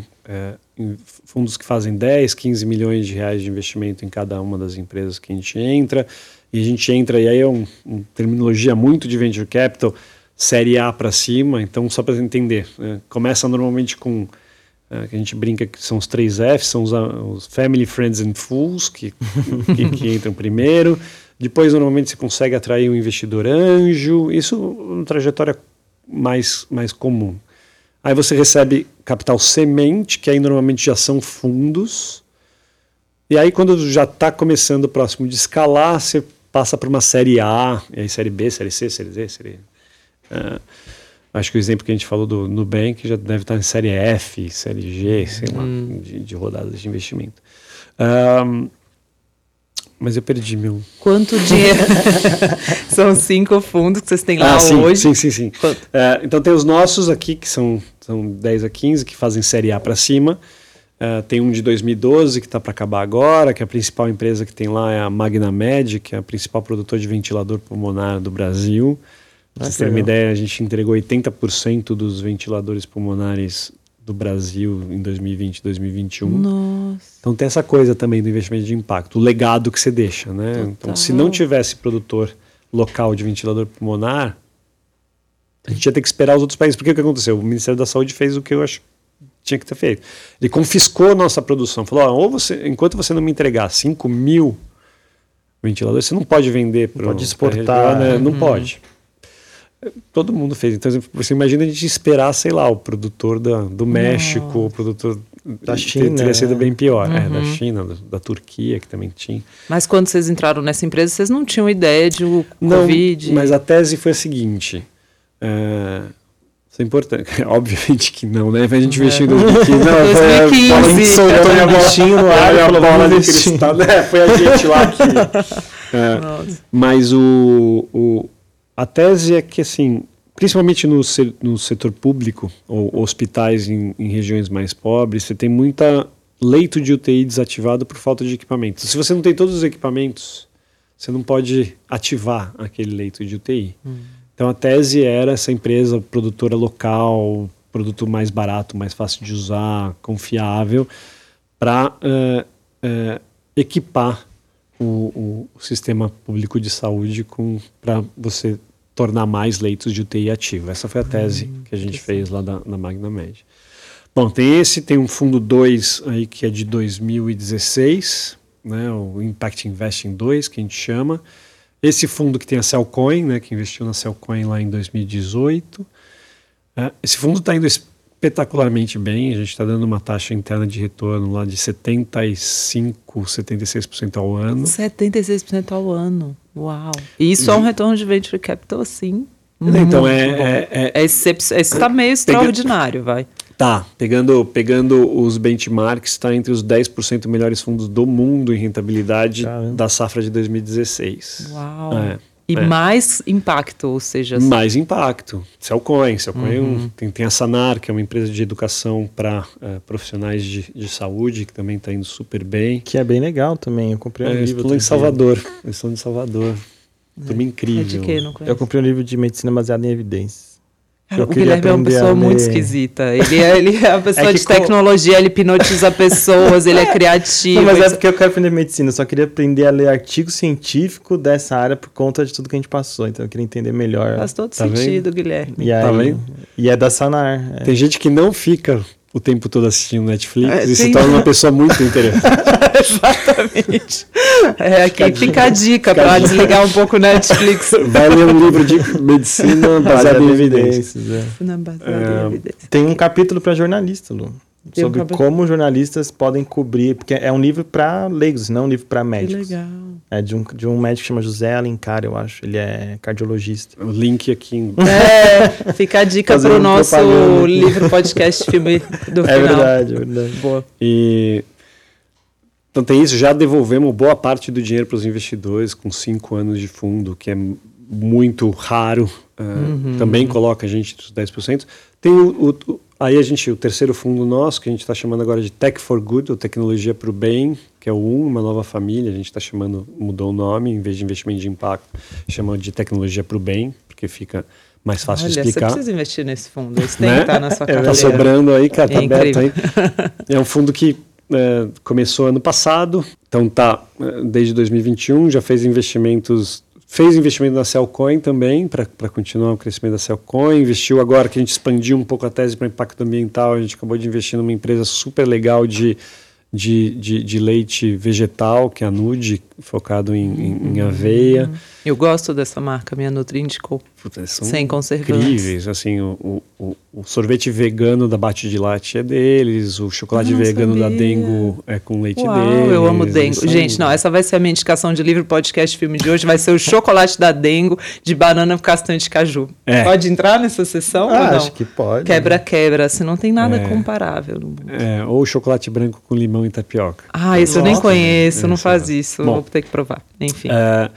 uh, fundos que fazem 10, 15 milhões de reais de investimento em cada uma das empresas que a gente entra e a gente entra, e aí é uma um terminologia muito de venture capital, série A para cima, então só para entender, né? começa normalmente com, uh, que a gente brinca que são os três Fs, são os, os Family, Friends and Fools, que, <laughs> que, que, entram primeiro, depois normalmente você consegue atrair um investidor anjo, isso é uma trajetória mais, mais comum. Aí você recebe capital semente, que aí normalmente já são fundos, e aí quando já está começando o próximo de escalar, você passa para uma série A, e aí série B, série C, série D, série. Uh, acho que o exemplo que a gente falou do Nubank já deve estar em série F, série G, sei lá, hum. de, de, rodadas de investimento. Mas eu perdi meu. Quanto dinheiro? <laughs> são cinco fundos que vocês têm lá ah, sim, hoje. Sim, sim, sim. Uh, então tem os nossos aqui, que são, são 10 a 15, que fazem série A para cima. Uh, tem um de 2012 que está para acabar agora, que a principal empresa que tem lá é a Magnamed, que é a principal produtora de ventilador pulmonar do Brasil. Para vocês terem uma ideia, a gente entregou 80% dos ventiladores pulmonares do Brasil em 2020 2021. Nossa. Então tem essa coisa também do investimento de impacto, o legado que você deixa. Né? Total. Então, se não tivesse produtor local de ventilador pulmonar, a gente ia ter que esperar os outros países. Porque o que aconteceu? O Ministério da Saúde fez o que eu acho tinha que ter feito. Ele confiscou a nossa produção. Falou: ou você, enquanto você não me entregar 5 mil ventiladores, você não pode vender para Pode exportar. né? Não uhum. pode. Todo mundo fez. Então, você imagina a gente esperar, sei lá, o produtor da, do México, o produtor da China. Teria sido bem pior. Uhum. É, da uhum. China, da, da, Turquia, que também tinha. Mas quando vocês entraram nessa empresa, vocês não tinham ideia de o não, Covid? Mas a tese foi a seguinte. Uh, isso é importante. <laughs> Obviamente que não, né? A gente investiu <laughs> em 2015. Não, 2015. a gente soltou um bichinho no ar e a bola de cristal. Né? <laughs> Foi a gente lá que... É, mas o, o, a tese é que, assim, principalmente no, no setor público, ou hospitais em, em regiões mais pobres, você tem muita leito de UTI desativado por falta de equipamentos. Se você não tem todos os equipamentos, você não pode ativar aquele leito de UTI. Hum. Então a tese era essa empresa produtora local, produto mais barato, mais fácil de usar, confiável, para uh, uh, eh, equipar o, o, sistema público de saúde para você tornar mais leitos de UTI ativo. Essa foi a tese hum, que a gente fez lá da, na Magna Bom, tem esse, tem um fundo 2 aí que é de 2016, né, o Impact Investing 2, que a gente chama. Esse fundo que tem a Cellcoin, né, que investiu na Cellcoin lá em 2018. É, esse fundo está indo espetacularmente bem, a gente está dando uma taxa interna de retorno lá de 75, 76% ao ano. 76% ao ano, uau. E isso é um retorno de venture capital, sim. Então é, é, é, é, esse está meio extraordinário, vai. Tá, pegando, pegando os benchmarks, está entre os 10% melhores fundos do mundo em rentabilidade Caramba. da safra de 2016. Uau! É, e é. mais impacto, ou seja... Mais impacto. Cellcoin. Cellcoin uhum. tem, tem a Sanar, que é uma empresa de educação para uh, é, profissionais de, de saúde, que também está indo super bem. Que é bem legal também, eu comprei um é, livro. Estou em Salvador, estão em Salvador. Turma incrível. É de quê? Não eu comprei um livro de medicina baseado em evidências. Cara, o Guilherme é uma pessoa muito esquisita. <laughs> Ele é, ele é uma pessoa é de tecnologia, ele hipnotiza <laughs> pessoas, ele é criativo. Não, mas é porque eu quero aprender medicina, eu só queria aprender a ler artigo científico dessa área por conta de tudo que a gente passou. Então eu queria entender melhor. Faz todo tá sentido, vendo? Guilherme. E, aí, tá vendo? e é da Sanar. É. Tem gente que não fica o tempo todo assistindo Netflix é, e se torna uma pessoa muito interessante. <laughs> Exatamente. É, aqui fica, fica a dica para desligar um pouco o Netflix. Vai ler um livro de medicina baseado em evidências. É. É, tem um capítulo para jornalista, Lu. Tem sobre um como jornalistas podem cobrir, porque é um livro para leigos, não um livro para médicos. Que legal. É de um, de um médico que chama José Alencar, eu acho. Ele é cardiologista. O link aqui. É, fica a dica para o nosso livro, podcast, filme <laughs> do é final. É verdade, é verdade. Boa. E então tem isso, já devolvemos boa parte do dinheiro para os investidores com cinco anos de fundo, que é muito raro. Uh, uhum. Também coloca a gente dos 10%. Tem o, o, aí a gente, o terceiro fundo nosso, que a gente está chamando agora de Tech for Good, ou Tecnologia para o Bem, que é o um, uma nova família. A gente está chamando, mudou o nome, em vez de investimento de impacto, chamando de Tecnologia para o Bem, porque fica mais fácil Olha, de explicar. Você precisa investir nesse fundo, isso tem né? que estar na sua carteira. Está sobrando aí, cara, tá é aberto aí. É um fundo que é, começou ano passado, então tá é, desde 2021, já fez investimentos, fez investimento na Cellcoin também, para continuar o crescimento da Cellcoin, investiu agora que a gente expandiu um pouco a tese para impacto ambiental, a gente acabou de investir numa empresa super legal de de, de, de, leite vegetal, que é a Nude, focado em, em, em aveia. Eu gosto dessa marca, minha Nutri indicou. Puta, sem conservantes. Incríveis, assim, o, o, o, sorvete vegano da Bate de Latte é deles, o chocolate vegano sabia. da Dengo é com leite Uau, deles. eu amo Dengo. São... Gente, não, essa vai ser a minha indicação de livro, podcast, filme de hoje, vai ser o chocolate da Dengo de banana com castanha de caju. É. Pode entrar nessa sessão ah, ou não? acho que pode. Quebra-quebra, se não tem nada é. comparável no mundo. É, ou chocolate branco com limão e tapioca. Ah, isso Nossa, eu nem conheço, não faz isso, Bom, vou ter que provar. Enfim. Uh,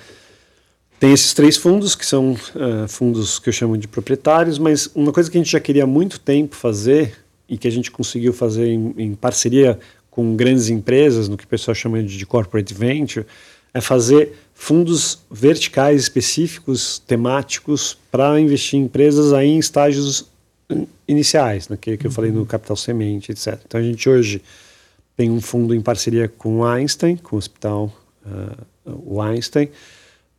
tem esses três fundos, que são uh, fundos que eu chamo de proprietários, mas uma coisa que a gente já queria há muito tempo fazer e que a gente conseguiu fazer em, em parceria com grandes empresas, no que o pessoal chama de corporate venture, é fazer fundos verticais específicos, temáticos, para investir em empresas aí em estágios iniciais, naquele que eu falei no uhum. capital semente, etc. Então a gente hoje tem um fundo em parceria com o Einstein, com o Hospital uh, o Einstein,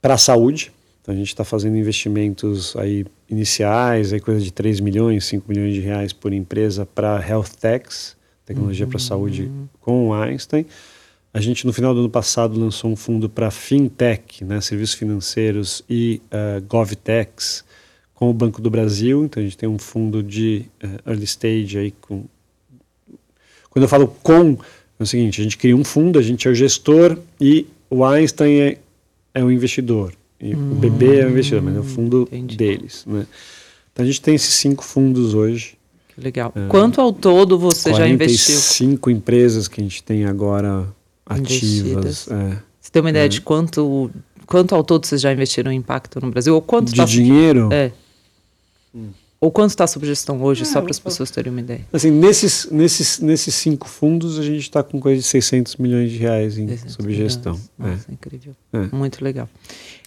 para a saúde. Então a gente está fazendo investimentos aí iniciais, aí coisa de 3 milhões, 5 milhões de reais por empresa para health techs, tecnologia uhum. para saúde com o Einstein. A gente no final do ano passado lançou um fundo para fintech, né, serviços financeiros e uh, govtechs com o Banco do Brasil. Então a gente tem um fundo de uh, early stage aí com quando eu falo com é o seguinte, a gente cria um fundo, a gente é o gestor e o Einstein é, é o investidor. E hum, o BB é o investidor, mas é o fundo entendi. deles. Né? Então a gente tem esses cinco fundos hoje. Que legal. É, Quanto ao todo você já investiu? Cinco empresas que a gente tem agora ativas. É, você tem uma ideia é. de quanto, quanto ao todo vocês já investiram em impacto no Brasil? Ou quanto de tá... dinheiro? É. Hum. Ou quanto está sob gestão hoje, é, só para as pessoas terem uma ideia? Assim, nesses, nesses, nesses cinco fundos, a gente está com coisa de 600 milhões de reais em sob gestão. Nossa, é. incrível. É. Muito legal.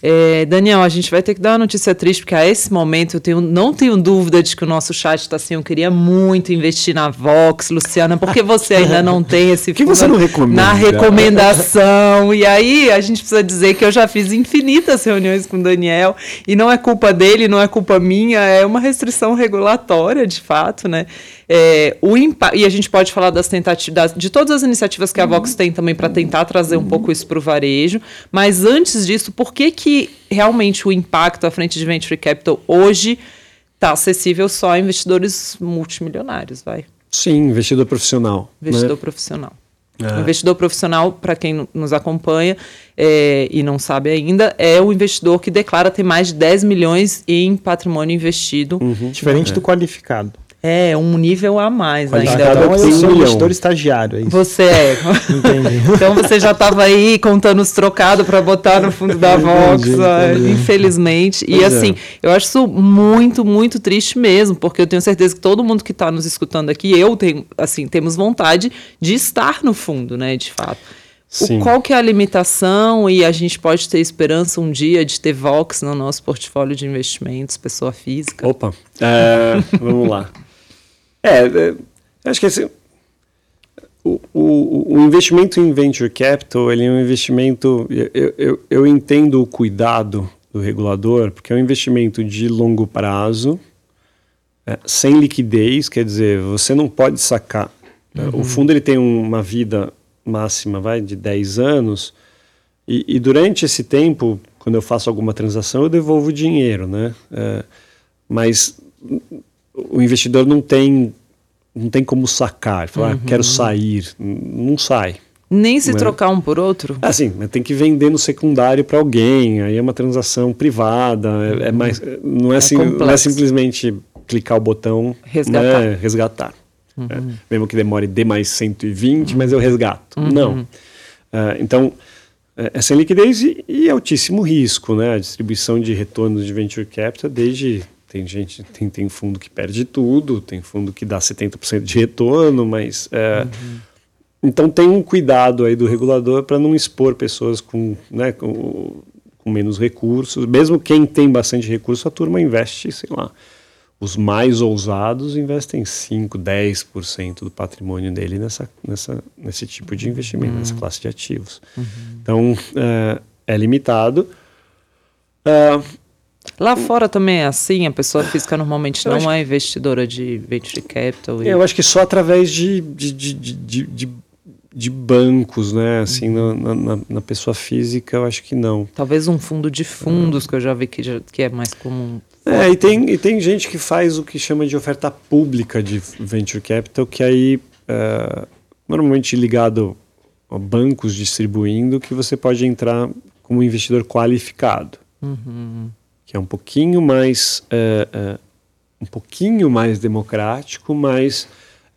É, Daniel, a gente vai ter que dar uma notícia triste, porque a esse momento eu tenho, não tenho dúvida de que o nosso chat está assim. Eu queria muito investir na Vox, Luciana, porque você ainda não tem <laughs> esse que você não recomenda? na recomendação. e aí a gente precisa dizer que eu já fiz infinitas reuniões com o Daniel e não é culpa dele, não é culpa minha, é uma restrição regulatória, de fato, né? É, o e a gente pode falar das tentativas, de todas as iniciativas que a Vox tem também para tentar trazer um pouco isso para o varejo. Mas antes disso, por que, que realmente o impacto à frente de Venture Capital hoje está acessível só a investidores multimilionários, vai? Sim, investidor profissional. Investidor né? profissional. É. O investidor profissional, para quem nos acompanha é, e não sabe ainda, é o investidor que declara ter mais de 10 milhões em patrimônio investido. Uhum. Diferente é. do qualificado. É, um nível a mais ainda. Então, eu sou um investidor estagiário. É isso. Você é. <laughs> Entendi. <laughs> então você já estava aí contando os trocados para botar no fundo da Vox, <laughs> entendi, entendi. infelizmente. Pois e é. assim, é. eu acho isso muito, muito triste mesmo, porque eu tenho certeza que todo mundo que está nos escutando aqui, eu tenho, assim, temos vontade de estar no fundo, né, de fato. O, qual que é a limitação e a gente pode ter esperança um dia de ter Vox no nosso portfólio de investimentos, pessoa física? Opa, é, vamos lá. É, é acho que esse, o, o, o, investimento em venture capital ele é um investimento. Eu, eu, eu entendo o cuidado do regulador, porque é um investimento de longo prazo, é, sem liquidez, quer dizer, você não pode sacar. Uhum. O fundo ele tem uma vida máxima vai de 10 anos, e, e, durante esse tempo, quando eu faço alguma transação, eu devolvo o dinheiro, né? É, mas o investidor não tem não tem como sacar, falar, ah, uhum. quero sair, não sai. Nem se né? trocar um por outro? Assim, tem que vender no secundário para alguém, aí é uma transação privada, é, é mais, não é, é assim, não é simplesmente clicar o botão resgatar. Né, resgatar. Uhum. É, mesmo que demore D mais 120, uhum. mas eu resgato. Uhum. Não. Uh, então, é, é sem liquidez e, e, altíssimo risco, né? A distribuição de retornos de venture capital desde tem gente, tem, tem fundo que perde tudo, tem fundo que dá 70% de retorno, mas. É, uhum. Então tem um cuidado aí do regulador para não expor pessoas com, né, com, com, menos recursos. Mesmo quem tem bastante recurso, a turma investe, sei lá. Os mais ousados investem 5, 10% do patrimônio dele nessa, nessa, nesse tipo de investimento, uhum. nessa classe de ativos. Uhum. Então é, é limitado. Uh, Lá fora também é assim, a pessoa física normalmente eu não é investidora de venture capital. E... Eu acho que só através de, de, de, de, de, bancos, né? Assim, na, na, na, pessoa física, eu acho que não. Talvez um fundo de fundos, que eu já vi que, já, que é mais comum. É, e tem, e tem gente que faz o que chama de oferta pública de venture capital, que aí, é, normalmente ligado a bancos distribuindo, que você pode entrar como investidor qualificado. Uhum que é um pouquinho mais uh, uh, um pouquinho mais democrático, mas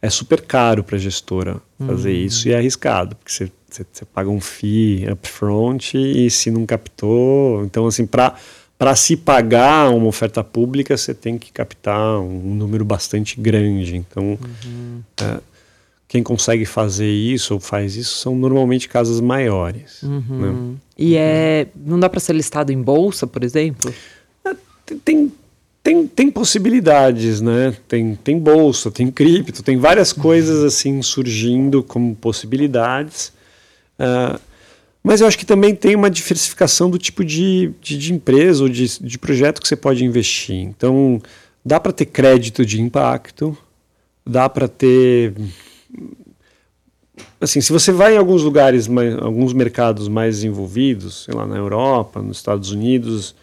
é super caro para a gestora fazer uhum. isso e é arriscado, porque você, você, você paga um fee upfront e se não captou, então assim para se pagar uma oferta pública, você tem que captar um número bastante grande. Então, uhum. é, quem consegue fazer isso ou faz isso são normalmente casas maiores. Uhum. Né? E é, não dá para ser listado em bolsa, por exemplo? Tem, tem, tem possibilidades, né? Tem, tem bolsa, tem cripto, tem várias coisas assim surgindo como possibilidades. Uh, mas eu acho que também tem uma diversificação do tipo de, de, de empresa ou de, de projeto que você pode investir. Então, dá para ter crédito de impacto, dá para ter. Assim, se você vai em alguns lugares, mais, alguns mercados mais desenvolvidos, sei lá, na Europa, nos Estados Unidos,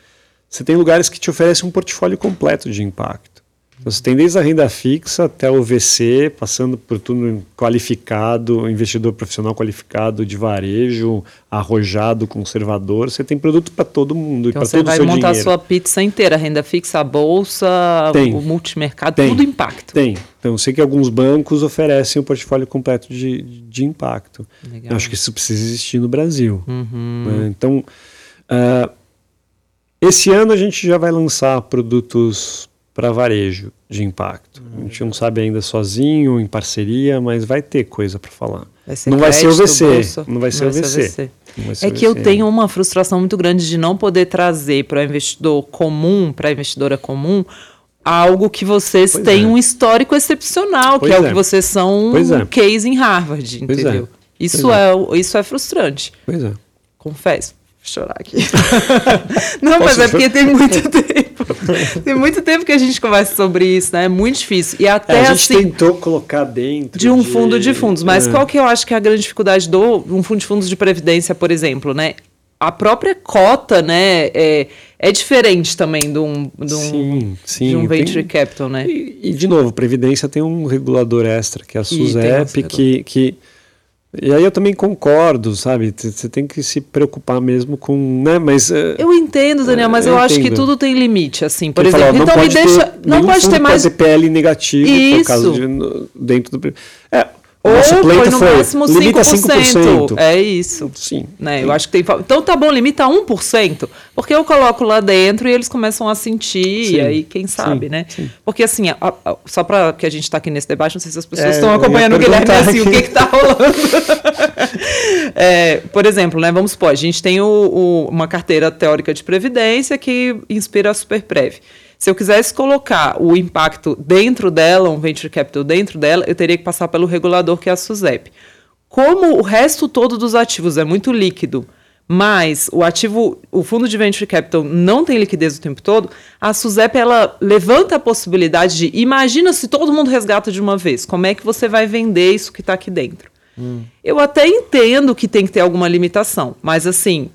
você tem lugares que te oferecem um portfólio completo de impacto. Então, você tem desde a renda fixa até o VC, passando por tudo qualificado, investidor profissional qualificado de varejo, arrojado, conservador. Você tem produto para todo mundo então e o. Você vai montar a sua pizza inteira, renda fixa, a bolsa, tem, o multimercado, tem, tudo impacto. Tem. Então, eu sei que alguns bancos oferecem um portfólio completo de, de impacto. Legal. Eu acho que isso precisa existir no Brasil. Uhum. Né? Então, uh, esse ano a gente já vai lançar produtos para varejo de impacto. A gente não sabe ainda sozinho, em parceria, mas vai ter coisa para falar. Vai não, vai ser o VC, não vai ser o VC. É que eu tenho uma frustração muito grande de não poder trazer para investidor comum, para investidora comum, algo que vocês pois têm é. um histórico excepcional, pois que é, é, o que vocês são um é. case em Harvard, é. entendeu? Isso, é. isso é frustrante. Pois é. Confesso chorar aqui. <laughs> Não, Posso mas é porque tem muito <laughs> tempo. tem muito tempo que a gente conversa sobre isso, né? É muito difícil. E até é, a gente assim, tentou colocar dentro de um de... fundo de fundos, mas é. qual que eu acho que é a grande dificuldade do um fundo de fundos de previdência, por exemplo, né? A própria cota, né, é, é diferente também de um, de um, sim, sim, de um venture tem... capital, né? E, e, de novo, previdência tem um regulador extra, que é a SUSEP, que, que e aí eu também concordo, sabe? Você tem que se preocupar mesmo com, né? Mas eh, eu entendo, Daniel, mas eu, eu acho que tudo tem limite, assim. Por exemplo, falou, então me deixa, não pode ter mais PL negativo Isso. por causa de dentro do é, ou foi no foi, máximo 5%. Limita 5%. É isso. Sim. Né? Eu acho que tem. Então tá bom, limita 1%. Porque eu coloco lá dentro e eles começam a sentir, sim, e aí quem sabe, sim, né? Sim. Porque assim, a, a, só para que a gente está aqui nesse debate, não sei se as pessoas é, estão acompanhando o Guilherme assim, o que está rolando. <laughs> é, por exemplo, né? Vamos supor, a gente tem o, o, uma carteira teórica de previdência que inspira a Superprev. Se eu quisesse colocar o impacto dentro dela, um venture capital dentro dela, eu teria que passar pelo regulador que é a SUSEP. Como o resto todo dos ativos é muito líquido, mas o ativo, o fundo de venture capital não tem liquidez o tempo todo, a SUSEP ela levanta a possibilidade de imagina se todo mundo resgata de uma vez, como é que você vai vender isso que está aqui dentro? Hum. Eu até entendo que tem que ter alguma limitação, mas assim,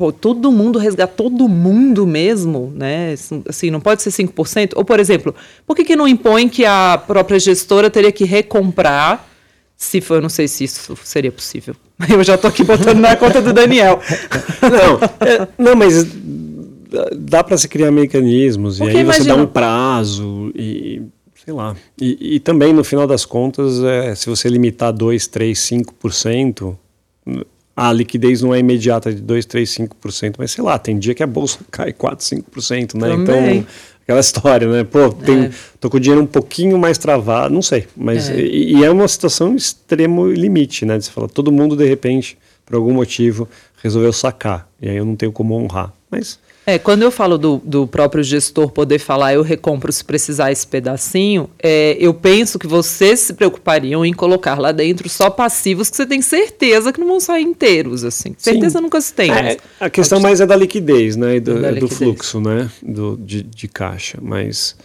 pô, todo mundo resgatar todo mundo mesmo, né? Assim, não pode ser 5%. Ou, por exemplo, por que, que não impõe que a própria gestora teria que recomprar? Se for, eu não sei se isso seria possível. <laughs> Eu já estou aqui botando na conta do Daniel. <laughs> Não, é, não mas dá para se criar mecanismos Porque e aí imagina... você dá um prazo e sei lá. E, e também no final das contas, é, se você limitar 2, 3, 5%, a liquidez não é imediata de 2, 3, 5%, mas sei lá, tem dia que a bolsa cai 4, 5%, né? Também. Então, aquela história, né? Pô, tem, é. tô com o dinheiro um pouquinho mais travado, não sei, mas é. E, e, é uma situação extremo limite, né? Você fala, todo mundo de repente, por algum motivo, resolveu sacar, e aí eu não tenho como honrar, mas é, quando eu falo do, do próprio gestor poder falar, eu recompro se precisar esse pedacinho, é, eu penso que vocês se preocupariam em colocar lá dentro só passivos que você tem certeza que não vão sair inteiros, assim. Certeza Sim. nunca se tem. É, a questão mais é da liquidez, né? E do, é do fluxo, né? Do, de, de caixa. Mas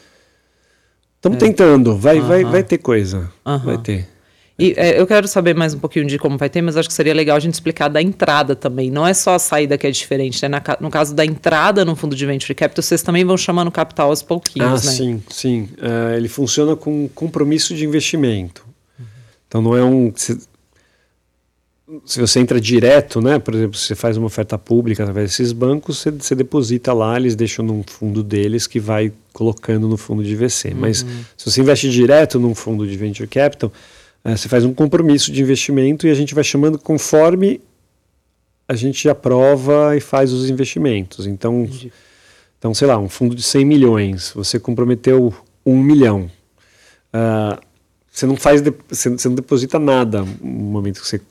estamos é. tentando, vai, vai, vai ter coisa. Vai ter. E é, eu quero saber mais um pouquinho de como vai ter, mas acho que seria legal a gente explicar da entrada também. Não é só a saída que é diferente, né? Na, no caso da entrada no fundo de venture capital, vocês também vão chamando capital aos pouquinhos, ah, né? Sim, sim. Uh, ele funciona com compromisso de investimento. Uhum. Então não é um. Se, se, você entra direto, né? Por exemplo, você faz uma oferta pública através desses bancos, você, você deposita lá, eles deixam num fundo deles que vai colocando no fundo de VC. Uhum. Mas se você investe direto num fundo de venture capital é, você faz um compromisso de investimento e a gente vai chamando conforme a gente aprova e faz os investimentos. Então, então sei lá, um fundo de 100 milhões, você comprometeu um milhão. Uh, você não faz, você, você não deposita nada no momento que você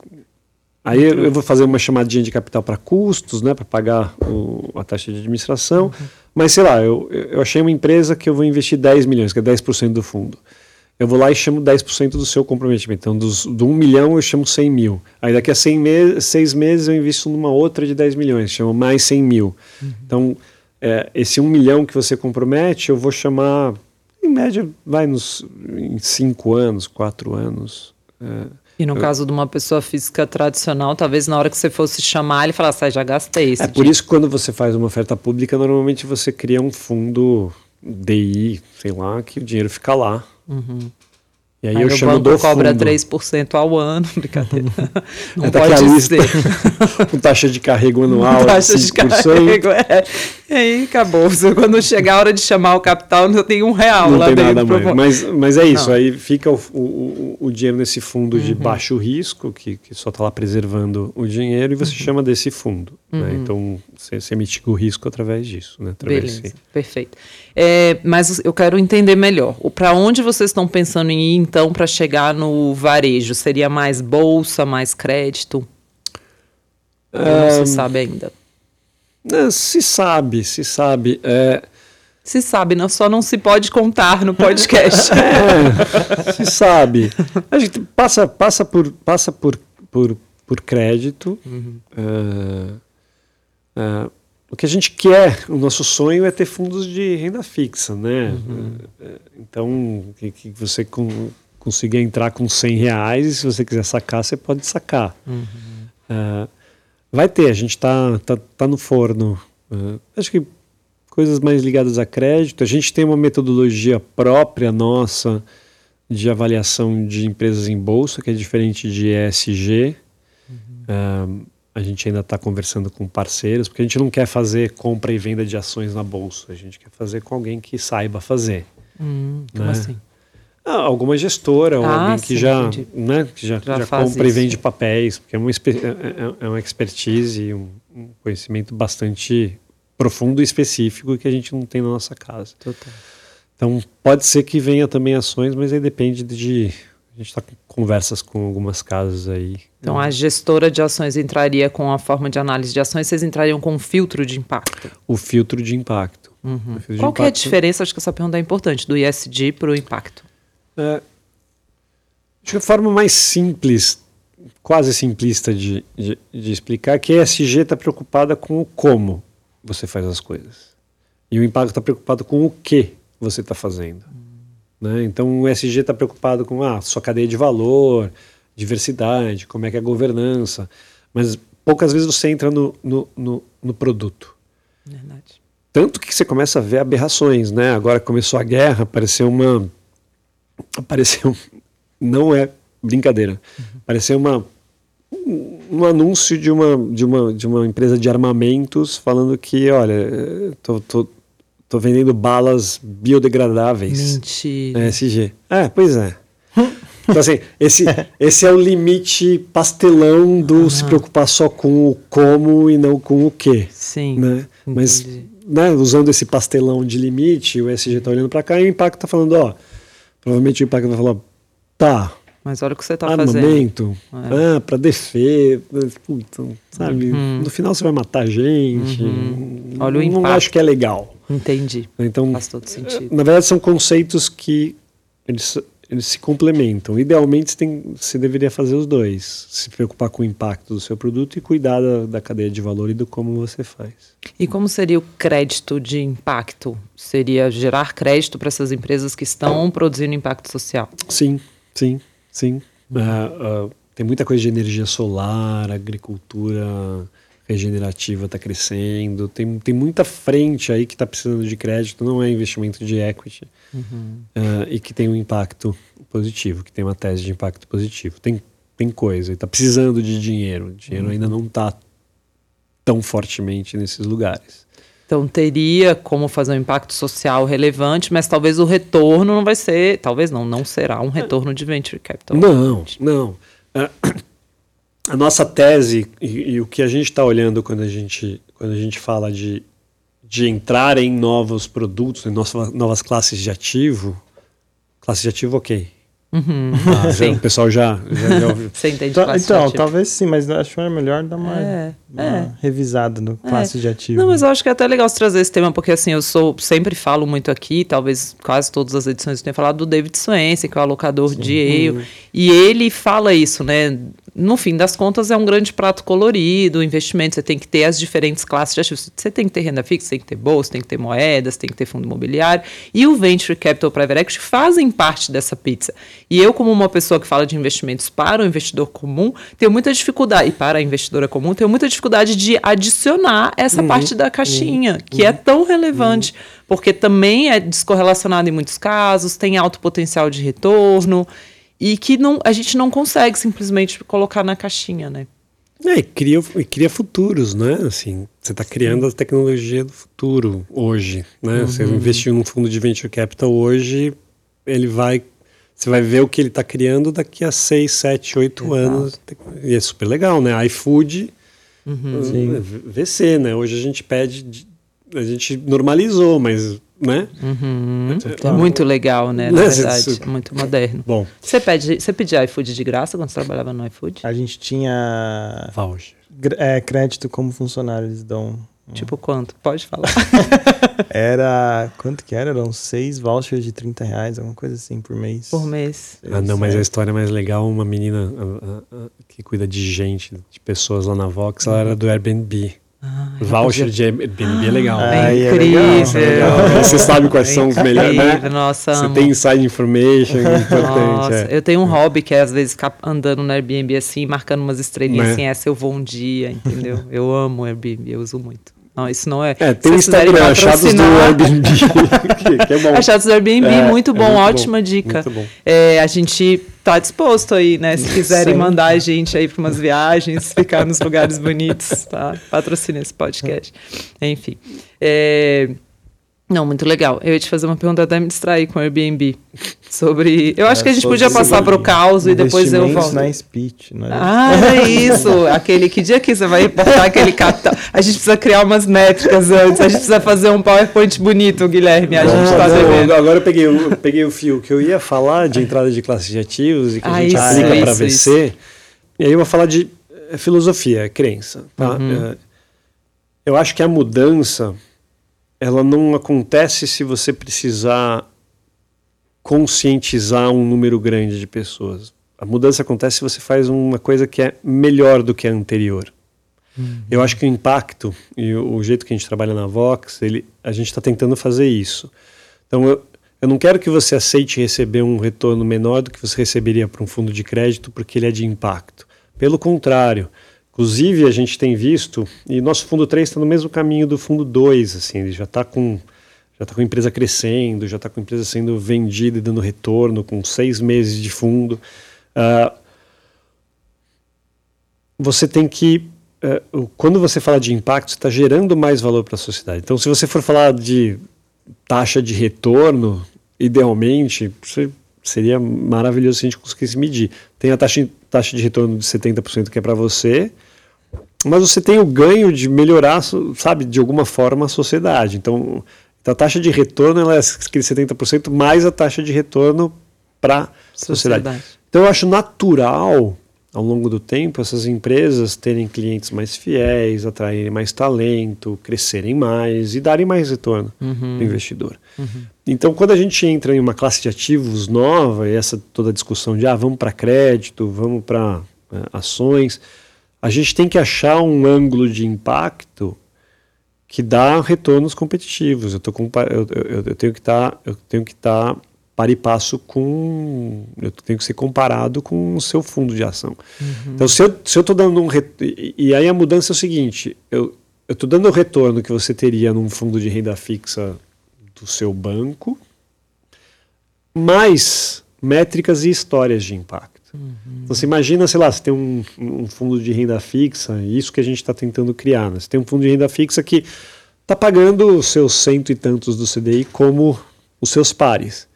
Aí eu vou fazer uma chamadinha de capital para custos, né, para pagar o, a taxa de administração. Uhum. Mas sei lá, eu, eu achei uma empresa que eu vou investir 10 milhões, que é 10% do fundo eu vou lá e chamo 10% do seu comprometimento. Então, dos, do 1 milhão eu chamo 100 mil. Aí daqui a 100 me 6 meses eu invisto numa outra de 10 milhões, chamo mais 100 mil. Uhum. Então, é, esse 1 milhão que você compromete, eu vou chamar, em média, vai nos, em 5 anos, 4 anos. É, e no eu, caso de uma pessoa física tradicional, talvez na hora que você fosse chamar, ele falasse, ah, já gastei isso. É por isso que quando você faz uma oferta pública, normalmente você cria um fundo DI, sei lá, que o dinheiro fica lá Uhum. E aí, aí eu chamo do cobra fundo. 3% ao ano, <laughs> brincadeira. Não é pode ser. <laughs> com taxa de carrego anual taxa 5%. de carrego, é. E aí acabou. <laughs> Quando chegar a hora de chamar o capital, não tem um real não lá tem dentro. Nada mais. Mas, mas é isso, não. aí fica o, o, o, dinheiro nesse fundo de uhum. baixo risco, que, que só está lá preservando o dinheiro, e você uhum. chama desse fundo. Né? Uhum. Né? Então você, você mitiga o risco através disso. Né? Através Beleza, perfeito. É, mas eu quero entender melhor. Para onde vocês estão pensando em ir, então, para chegar no varejo? Seria mais bolsa, mais crédito? Ou não se sabe ainda? É, se sabe, se sabe. É... Se sabe, não, só não se pode contar no podcast. <laughs> é, se sabe. A gente passa, passa, por, passa por, por, por crédito. Uhum. Uh, Uh, o que a gente quer, o nosso sonho é ter fundos de renda fixa, né? Uhum. Então, que, que você com, consiga entrar com 100 reais e se você quiser sacar, você pode sacar. Uhum. Vai ter, a gente está tá, tá no forno. Uh, acho que coisas mais ligadas a crédito. A gente tem uma metodologia própria nossa de avaliação de empresas em bolsa, que é diferente de ESG. Uhum. Uh, a gente ainda está conversando com parceiros, porque a gente não quer fazer compra e venda de ações na bolsa, a gente quer fazer com alguém que saiba fazer. Hum, como né? assim? Ah, alguma gestora, ah, ou alguém sim, que já, né, que já, já, já compra isso. e vende papéis, porque é uma, é, é, é uma expertise um, um, conhecimento bastante profundo e específico que a gente não tem na nossa casa. Total. Então, pode ser que venha também ações, mas aí depende de a gente está com conversas com algumas casas aí. Então, a gestora de ações entraria com a forma de análise de ações, vocês entrariam com o filtro de impacto? O filtro de impacto. Uhum. Filtro Qual de é a diferença? Acho que essa pergunta é importante, do ISD para o impacto. É, acho que a forma mais simples, quase simplista de, de, de explicar, é que a ESG está preocupada com o como você faz as coisas. E o impacto está preocupado com o que você está fazendo. Né? Então o SG está preocupado com a ah, sua cadeia de valor, diversidade, como é que é a governança, mas poucas vezes você entra no, no, no, no produto. Verdade. Tanto que você começa a ver aberrações, né? Agora começou a guerra, apareceu uma. Apareceu. Não é brincadeira. Uhum. Apareceu uma um anúncio de uma, de uma, de uma empresa de armamentos falando que, olha, tô, tô, Tô vendendo balas biodegradáveis. Mentira. É, SG. É, pois é. Então, assim, esse, <laughs> esse é o limite pastelão do uhum. se preocupar só com o como e não com o que. Sim. Né? Mas, né, usando esse pastelão de limite, o SG está olhando para cá e o impacto está falando, ó, provavelmente o impacto vai falar, tá, mas olha o que você fazendo. Armamento, é. ah, para defesa, puta, sabe? Uhum. No final você vai matar gente. Uhum. Olha o impacto. Não acho que é legal. Entendi. Então, Faz todo sentido. Na verdade, são conceitos que eles, eles se complementam. Idealmente, você, tem, você deveria fazer os dois. Se preocupar com o impacto do seu produto e cuidar da, da cadeia de valor e do como você faz. E como seria o crédito de impacto? Seria gerar crédito para essas empresas que estão produzindo impacto social? Sim, sim. Sim. Uh, uh, tem muita coisa de energia solar, agricultura regenerativa está crescendo, tem, tem muita frente aí que está precisando de crédito, não é investimento de equity, uhum. uh, e que tem um impacto positivo, que tem uma tese de impacto positivo. Tem, tem coisa, está precisando de dinheiro, o dinheiro uhum. ainda não está tão fortemente nesses lugares. Então teria como fazer um impacto social relevante, mas talvez o retorno não vai ser, talvez não, não será um retorno de venture capital. Não, não. É, a nossa tese e, e o que a gente está olhando quando a gente, quando a gente fala de, de entrar em novos produtos, em novas, novas classes de ativo, classe de ativo, ok. Uhum. Ah, já, <laughs> o pessoal já, já, já ouviu. Você entende então, então talvez sim, mas acho que é melhor dar uma, é, uma é. revisada no é. classe é. de ativo. Não, mas eu acho que é até legal você trazer esse tema, porque assim, eu sou sempre falo muito aqui, talvez quase todas as edições eu tenha falado do David Swensen, que é o alocador sim. de Yale, uhum. e ele fala isso, né? No fim das contas, é um grande prato colorido, investimento, você tem que ter as diferentes classes de ativos. Você tem que ter renda fixa, tem que ter bolsa, tem que ter moedas, tem que ter fundo imobiliário. E o Venture Capital Private Equity fazem parte dessa pizza. E eu, como uma pessoa que fala de investimentos para o investidor comum, tenho muita dificuldade, e para a investidora comum, tenho muita dificuldade de adicionar essa uhum, parte da caixinha, uhum, que é uhum, é tão relevante, uhum. porque também é descorrelacionado em muitos casos, tem alto potencial de retorno e que não, a gente não consegue simplesmente colocar na caixinha, né? É, e cria, e cria futuros, né? Assim, você está criando a tecnologia do futuro hoje, né? Uhum. Você investiu num fundo de venture capital hoje, ele vai, você vai ver o que ele está criando daqui a 6, 7, 8 anos. E é super legal, né? iFood, uhum. VC, né? Hoje a gente pede, a gente normalizou, mas né? Uhum. É, muito legal, né? Na verdade, muito moderno. Bom. Você pede, você pedia iFood de graça quando você trabalhava no iFood? A gente tinha voucher. É, crédito como funcionário, eles dão. Tipo quanto? Pode falar. <laughs> era. Quanto que era? Eram seis vouchers de 30 reais, alguma coisa assim, por mês. Por mês. Ah, não, mas a história mais legal, uma menina a, a, a, que cuida de gente, de pessoas lá na Vox, ela era do Airbnb. Ah, Voucher de Airbnb é legal. Ah, é incrível. É. Você sabe quais é são os melhores, né? Nossa, Você amo. tem inside information, é importante. Nossa, é. eu tenho um hobby que é às vezes ficar andando no Airbnb assim, marcando umas estrelinhas assim, essa eu vou um dia, entendeu? Eu amo Airbnb, eu uso muito. Não, isso não é. É, tem o Instagram, achados do Airbnb. que, <laughs> que é bom. Achados do Airbnb, é, muito bom, é muito ótima bom, dica. Muito bom. É, a gente tá disposto aí, né? Se quiserem Sim. mandar a gente aí para umas viagens, ficar nos lugares bonitos, tá? Patrocina esse podcast. Enfim. É, não, muito legal. Eu ia te fazer uma pergunta até me distrair com o Airbnb. Sobre. Eu acho é, que a gente podia passar para o caos e depois eu volto. na speech, não é? Ah, é isso. aquele que dia que você vai reportar aquele capital. A gente precisa criar umas métricas antes. A gente precisa fazer um PowerPoint bonito, Guilherme. A gente está devendo. Agora eu peguei, eu peguei o fio que eu ia falar de entrada de classes de ativos e que ah, a gente isso, aplica para VC. Isso. E aí eu vou falar de eh, filosofia, crença. Tá? Uhum. Eh, eu acho que a mudança ela não acontece se você precisar conscientizar um número grande de pessoas. A mudança acontece se você faz uma coisa que é melhor do que a anterior. Uhum. Eu acho que o impacto e o, jeito que a gente trabalha na Vox, ele, a gente está tentando fazer isso. Então, eu, eu não quero que você aceite receber um retorno menor do que você receberia para um fundo de crédito porque ele é de impacto. Pelo contrário, Inclusive, a gente tem visto, e nosso fundo 3 está no mesmo caminho do fundo 2, assim, ele já está com já está com a empresa crescendo, já está com a empresa sendo vendida e dando retorno, com seis meses de fundo. Uh, você tem que, uh, quando você fala de impacto, você está gerando mais valor para a sociedade. Então, se você for falar de taxa de retorno, idealmente, seria maravilhoso se a gente conseguisse medir. Tem a taxa, taxa de retorno de 70% que é para você, mas você tem o ganho de melhorar, sabe, de alguma forma a sociedade. Então, a taxa de retorno ela é aquele 70% mais a taxa de retorno para a sociedade. sociedade. Então, eu acho natural, ao longo do tempo, essas empresas terem clientes mais fiéis, atraírem mais talento, crescerem mais e darem mais retorno uhum. para o investidor. Uhum. Então, quando a gente entra em uma classe de ativos nova, e essa toda a discussão de ah, vamos para crédito, vamos para é, ações a gente tem que achar um ângulo de impacto que dá retornos competitivos. Eu, tô eu, eu, eu tenho que estar, tá, estar para e passo com, eu tenho que ser comparado com o seu fundo de ação. Uhum. Então, se eu estou dando um e, e aí a mudança é o seguinte, eu estou dando o retorno que você teria num fundo de renda fixa do seu banco, mais métricas e histórias de impacto. Uhum. Você imagina, sei lá, você tem um, um fundo de renda fixa, isso que a gente está tentando criar. Né? Você tem um fundo de renda fixa que está pagando os seus cento e tantos do CDI como os seus pares.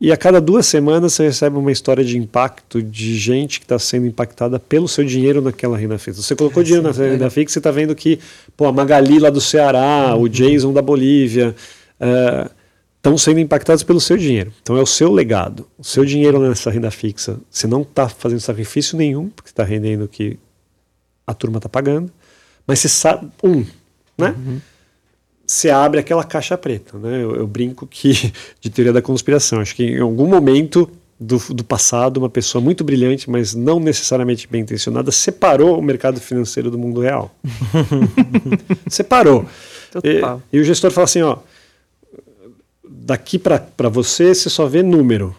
E a cada duas semanas você recebe uma história de impacto de gente que está sendo impactada pelo seu dinheiro naquela renda fixa. Você colocou é, dinheiro na renda fixa e está vendo que pô, a Magali lá do Ceará, uhum. o Jason da Bolívia, uh, estão sendo impactados pelo seu dinheiro. Então é o seu legado. O seu dinheiro nessa renda fixa, você não está fazendo sacrifício nenhum, porque está rendendo o que a turma está pagando, mas você sabe, um, né? Uhum. Você abre aquela caixa preta, né? Eu, eu, brinco que <laughs> de teoria da conspiração. Acho que em algum momento do, do passado, uma pessoa muito brilhante, mas não necessariamente bem intencionada, separou o mercado financeiro do mundo real. <laughs> separou. E, e o gestor fala assim, ó, daqui para você, você só vê número.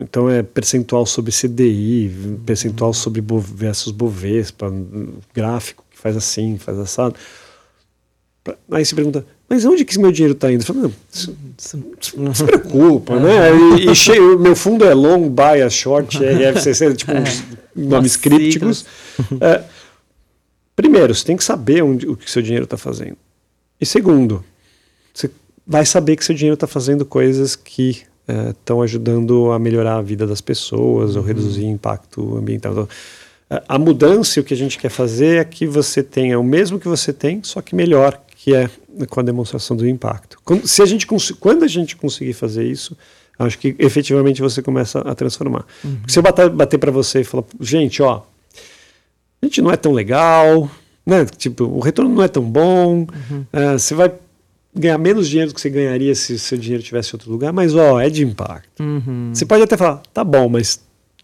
Então é percentual sobre CDI, percentual uhum. sobre versus Bovespa, gráfico que faz assim, faz assado. Aí você pergunta, mas onde que meu dinheiro está indo? Falo, não, não se preocupa, né? E, e cheio, meu fundo é long, bias, short, <laughs> RFCC, tipo uns nomes crípticos. É, primeiro, você tem que saber onde, o que seu dinheiro está fazendo. E segundo, você vai saber que seu dinheiro está fazendo coisas que estão é, ajudando a melhorar a vida das pessoas uhum. ou reduzir o impacto ambiental. Então, é, a mudança, o que a gente quer fazer é que você tenha o mesmo que você tem, só que melhor, que é com a demonstração do impacto. Quando, se a gente, quando a gente conseguir fazer isso, acho que efetivamente você começa a transformar. Uhum. se eu bater, bater para você e falar, gente, ó, a gente não é tão legal, né? Tipo, o retorno não é tão bom, uhum. uh, você vai ganhar menos dinheiro do que você ganharia se seu dinheiro tivesse em outro lugar, mas ó, é de impacto. Uhum. Você pode até falar, tá bom, mas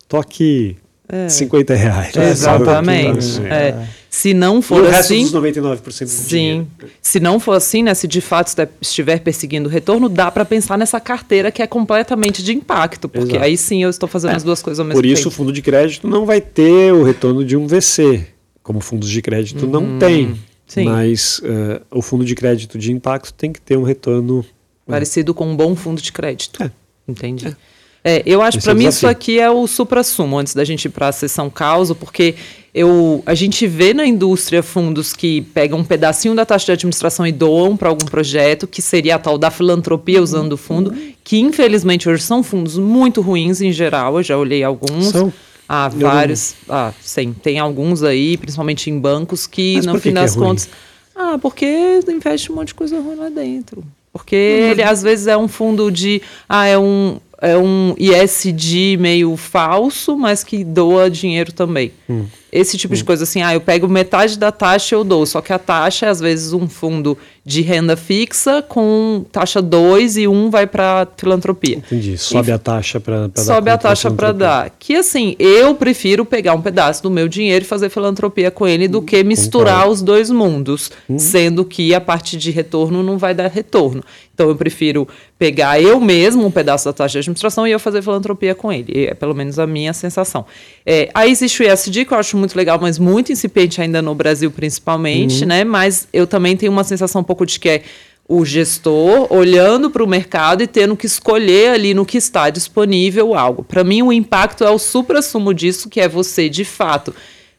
tô aqui é. 50 reais. Exatamente. É. Se não for e o assim. Resto dos 99% do sim. Dinheiro. Se não for assim, né? Se de fato estiver perseguindo o retorno, dá para pensar nessa carteira que é completamente de impacto. Porque Exato. aí sim eu estou fazendo é. as duas coisas ao mesmo Por tempo. Por isso o fundo de crédito não vai ter o retorno de um VC. Como fundos de crédito uhum. não tem. Sim. Mas uh, o fundo de crédito de impacto tem que ter um retorno. Parecido com um bom fundo de crédito. É. Entendi. É. É, eu acho para mim isso aqui é o supra-sumo, antes da gente ir para a sessão causa, porque eu, a gente vê na indústria fundos que pegam um pedacinho da taxa de administração e doam para algum projeto, que seria a tal da filantropia usando o fundo, que infelizmente hoje são fundos muito ruins em geral, eu já olhei alguns. São. Há vários, ah, sim, tem alguns aí, principalmente em bancos, que Mas no fim das é contas. Ah, porque investe um monte de coisa ruim lá dentro. Porque ele às vezes é um fundo de. Ah, é um é um ISD meio falso, mas que doa dinheiro também. Hum. Esse tipo hum. de coisa assim, ah, eu pego metade da taxa e eu dou. Só que a taxa é às vezes um fundo de renda fixa com taxa 2 e um vai para filantropia. Entendi. Sobe e a taxa para dar. Sobe a taxa para dar. Que assim, eu prefiro pegar um pedaço do meu dinheiro e fazer filantropia com ele do hum, que misturar os dois mundos, hum. sendo que a parte de retorno não vai dar retorno. Então eu prefiro pegar eu mesmo um pedaço da taxa de administração e eu fazer filantropia com ele. É pelo menos a minha sensação. É, aí existe o ESG, que eu acho muito legal, mas muito incipiente ainda no Brasil, principalmente, uhum. né? Mas eu também tenho uma sensação um pouco de que é o gestor olhando para o mercado e tendo que escolher ali no que está disponível algo. Para mim, o impacto é o supra-sumo disso, que é você, de fato,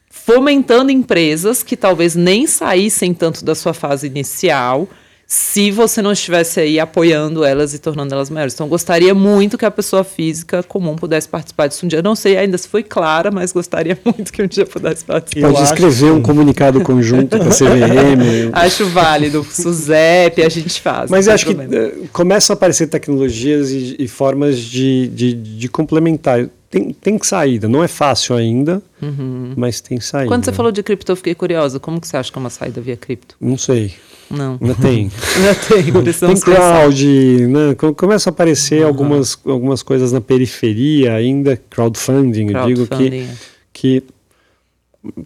fomentando empresas que talvez nem saíssem tanto da sua fase inicial se você não estivesse aí apoiando elas e tornando elas maiores. Então, gostaria muito que a pessoa física comum pudesse participar disso um dia. Não sei ainda se foi clara, mas gostaria <laughs> muito que um dia pudesse participar. Pode escrever um comunicado conjunto com a CVM. <laughs> acho válido. <laughs> SUSEP, a gente faz. Mas acho problema. que uh, começam a aparecer tecnologias e, e formas de, de, de complementar tem, tem saída. Não é fácil ainda, uhum. mas tem saída. Quando você falou de cripto, eu fiquei curiosa. Como que você acha que é uma saída via cripto? Não sei. Não. Ainda tem. <laughs> Ainda tem. <laughs> tem crowd, né? Começa a aparecer uhum. algumas, algumas coisas na periferia ainda, crowdfunding, crowdfunding eu digo que, é. que,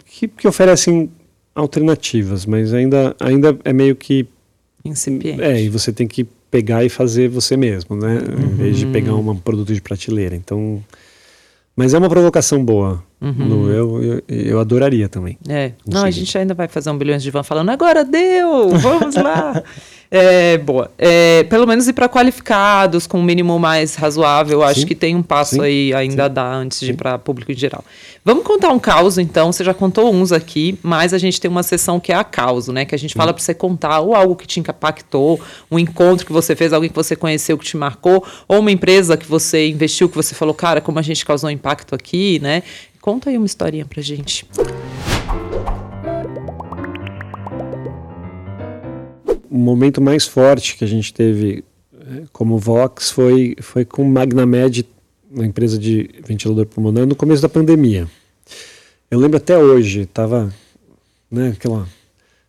que, que oferecem alternativas, mas ainda, ainda é meio que incipiente. É, e você tem que pegar e fazer você mesmo, né? Uhum. Em vez de pegar um produto de prateleira. Então, mas é uma provocação boa. Uhum. eu, eu, eu, adoraria também. É. Não, a gente ainda vai fazer um bilhões de van falando, agora deu, vamos lá. <laughs> é, boa. É, pelo menos ir para qualificados, com um mínimo mais razoável, acho Sim. que tem um passo Sim. aí ainda Sim. a dar antes de ir para público em geral. Vamos contar um caos, então. Você já contou uns aqui, mas a gente tem uma sessão que é a causa, né? Que a gente fala para você contar ou algo que te impactou, um encontro que você fez, alguém que você conheceu que te marcou, ou uma empresa que você investiu, que você falou, cara, como a gente causou impacto aqui, né? Conta aí uma historinha pra gente. O momento mais forte que a gente teve eh, como Vox foi, foi com Magnamed, uma empresa de ventilador pulmonar, no começo da pandemia. Eu lembro até hoje, estava né, aquela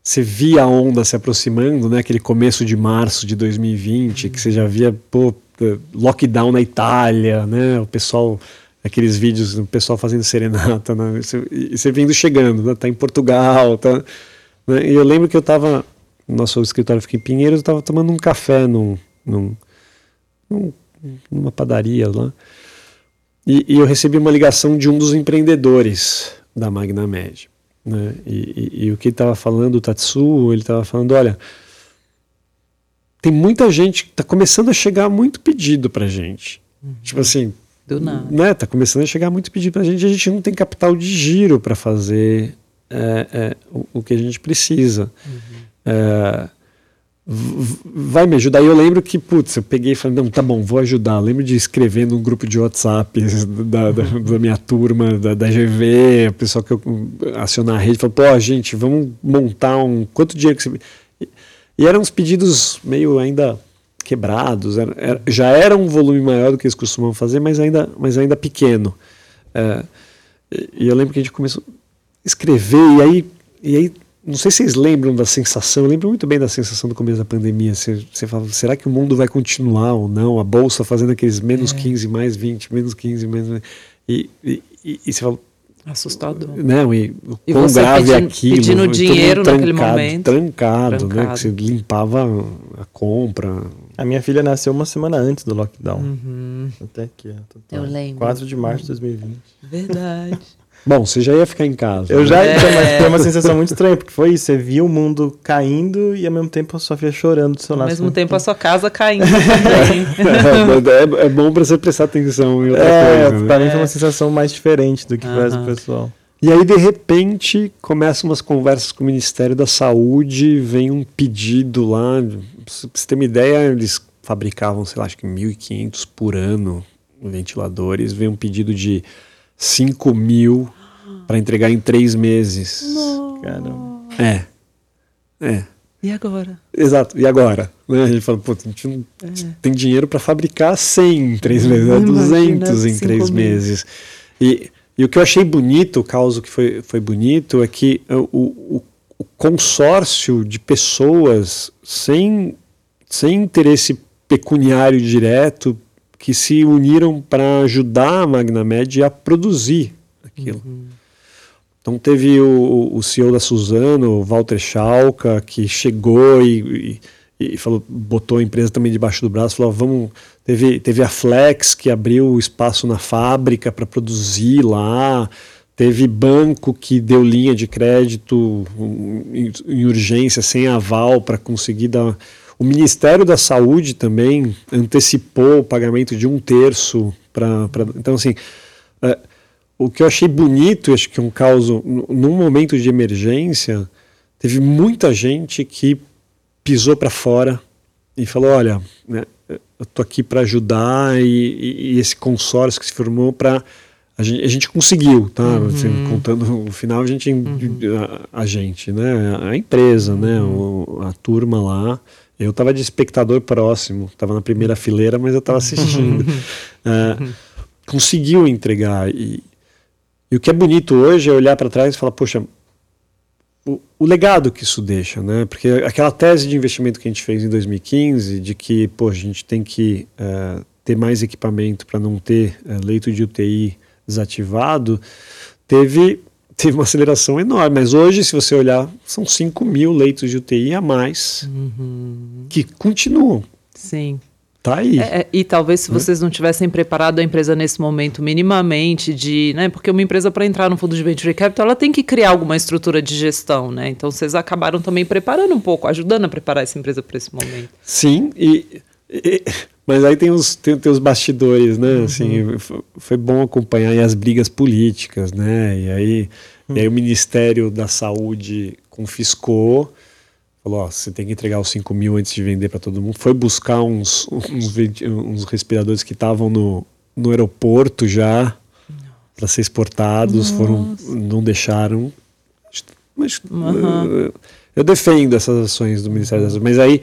você via a onda se aproximando, né? Aquele começo de março de 2020, que você já via pô, eh, lockdown na Itália, né? O pessoal aqueles vídeos do pessoal fazendo serenata, né? e você vindo chegando, né? tá em Portugal, tá, né? e eu lembro que eu estava, nosso escritório fica em Pinheiros, eu estava tomando um café num, num, num, numa padaria lá, e, e, eu recebi uma ligação de um dos empreendedores da Magna Med, né? e, e, e o que ele estava falando, o Tatsu, ele estava falando, olha, tem muita gente, está começando a chegar muito pedido para gente, uhum. tipo assim, do nada. Né, tá começando a chegar muito pedido para a gente, a gente não tem capital de giro para fazer é, é, o, o, que a gente precisa. Uhum. É, vai me ajudar. E eu lembro que, putz, eu peguei e falei, não, tá bom, vou ajudar. Eu lembro de escrever num grupo de WhatsApp <laughs> da, da, da minha turma, da, da GV, o pessoal que eu acionar a rede, falou, pô, gente, vamos montar um. Quanto dinheiro que você. E, e eram uns pedidos meio ainda quebrados. Era, era, já era um volume maior do que eles costumam fazer, mas ainda, mas ainda pequeno. É, e eu lembro que a gente começou a escrever, e aí, e aí não sei se vocês lembram da sensação, eu lembro muito bem da sensação do começo da pandemia. Você, você fala, será que o mundo vai continuar ou não? A bolsa fazendo aqueles menos é. 15, mais 20, menos 15, menos. E, e, e, e você fala, Assustador. Né, e o E quão você grave é pedindo- aquilo. pedindo dinheiro naquele trancado, momento. Trancado, né? Trancado. Que você limpava a compra. A minha filha nasceu uma semana antes do lockdown. Uhum. Até aqui, tô- Eu lembro. 4 de março de 2020. Verdade. Bom, você já ia ficar em casa. Eu né? já, É. mas foi uma sensação muito estranha, porque foi isso, você via o mundo caindo e ao mesmo tempo a sua filha chorando do seu Ao lado. mesmo Você- tempo a sua casa caindo <laughs> também. <laughs> é, é bom pra você prestar atenção em outra É, coisa. né? pra mim foi uma sensação mais diferente do que resto do Aham. pessoal. E aí, de repente, começam umas conversas com o Ministério da Saúde, vem um pedido lá. Pra você ter uma ideia, eles fabricavam, sei lá, acho que 1.500 por ano ventiladores. Vem um pedido de 5 mil para entregar em três meses. Caramba. É. É. E agora? Exato. E agora? Né? A gente fala, pô, a gente não tem dinheiro para fabricar 100 em três meses, né? Imagina 200 em três mil. meses. E, e o que eu achei bonito, o caso que foi, foi bonito, é que o, o, o consórcio de pessoas sem, sem interesse pecuniário direto que se uniram para ajudar a Magnamed a produzir aquilo. Então teve o, o CEO da Suzano, Walter Schalka, que chegou e, e, e falou, botou a empresa também debaixo do braço, falou, vamos. Teve, teve a Flex que abriu espaço na fábrica para produzir lá. Teve banco que deu linha de crédito em, em urgência, sem aval, para conseguir dar. O Ministério da Saúde também antecipou o pagamento de um terço para. Então, assim. O que eu achei bonito, acho que é um caso, n- num momento de emergência, teve muita gente que pisou para fora e falou: olha, né, eu tô aqui para ajudar e, e- e esse consórcio que se formou para a gente, a gente conseguiu, tá? Assim, contando o final, a gente, a, a gente, né? A empresa, né? O- a turma lá. Eu estava de espectador próximo, estava na primeira fileira, mas eu estava assistindo. <laughs> É, conseguiu entregar e, e o que é bonito hoje é olhar para trás e falar, poxa, o, o legado que isso deixa, né? Porque aquela tese de investimento que a gente fez em 2015, de que, pô, a gente tem que eh, ter mais equipamento para não ter eh, leito de UTI desativado, teve, teve uma aceleração enorme. Mas hoje, se você olhar, são 5 mil leitos de UTI a mais que continuam. Sim. Tá aí. É, é, e talvez se vocês não tivessem preparado a empresa nesse momento minimamente de, né, porque uma empresa para entrar no fundo de venture capital, ela tem que criar alguma estrutura de gestão, né? Então vocês acabaram também preparando um pouco, ajudando a preparar essa empresa para esse momento. Sim, e, e- mas aí tem os, tem, tem os bastidores, né? Assim, f- foi bom acompanhar as brigas políticas, né? E aí, e aí o Ministério da Saúde confiscou, falou, ó, você tem que entregar os 5 mil antes de vender para todo mundo. Foi buscar uns, uns, uns respiradores que estavam no, no aeroporto já para ser exportados, foram, não deixaram. Mas Aham. eh, eu defendo essas ações do Ministério da Saúde, mas aí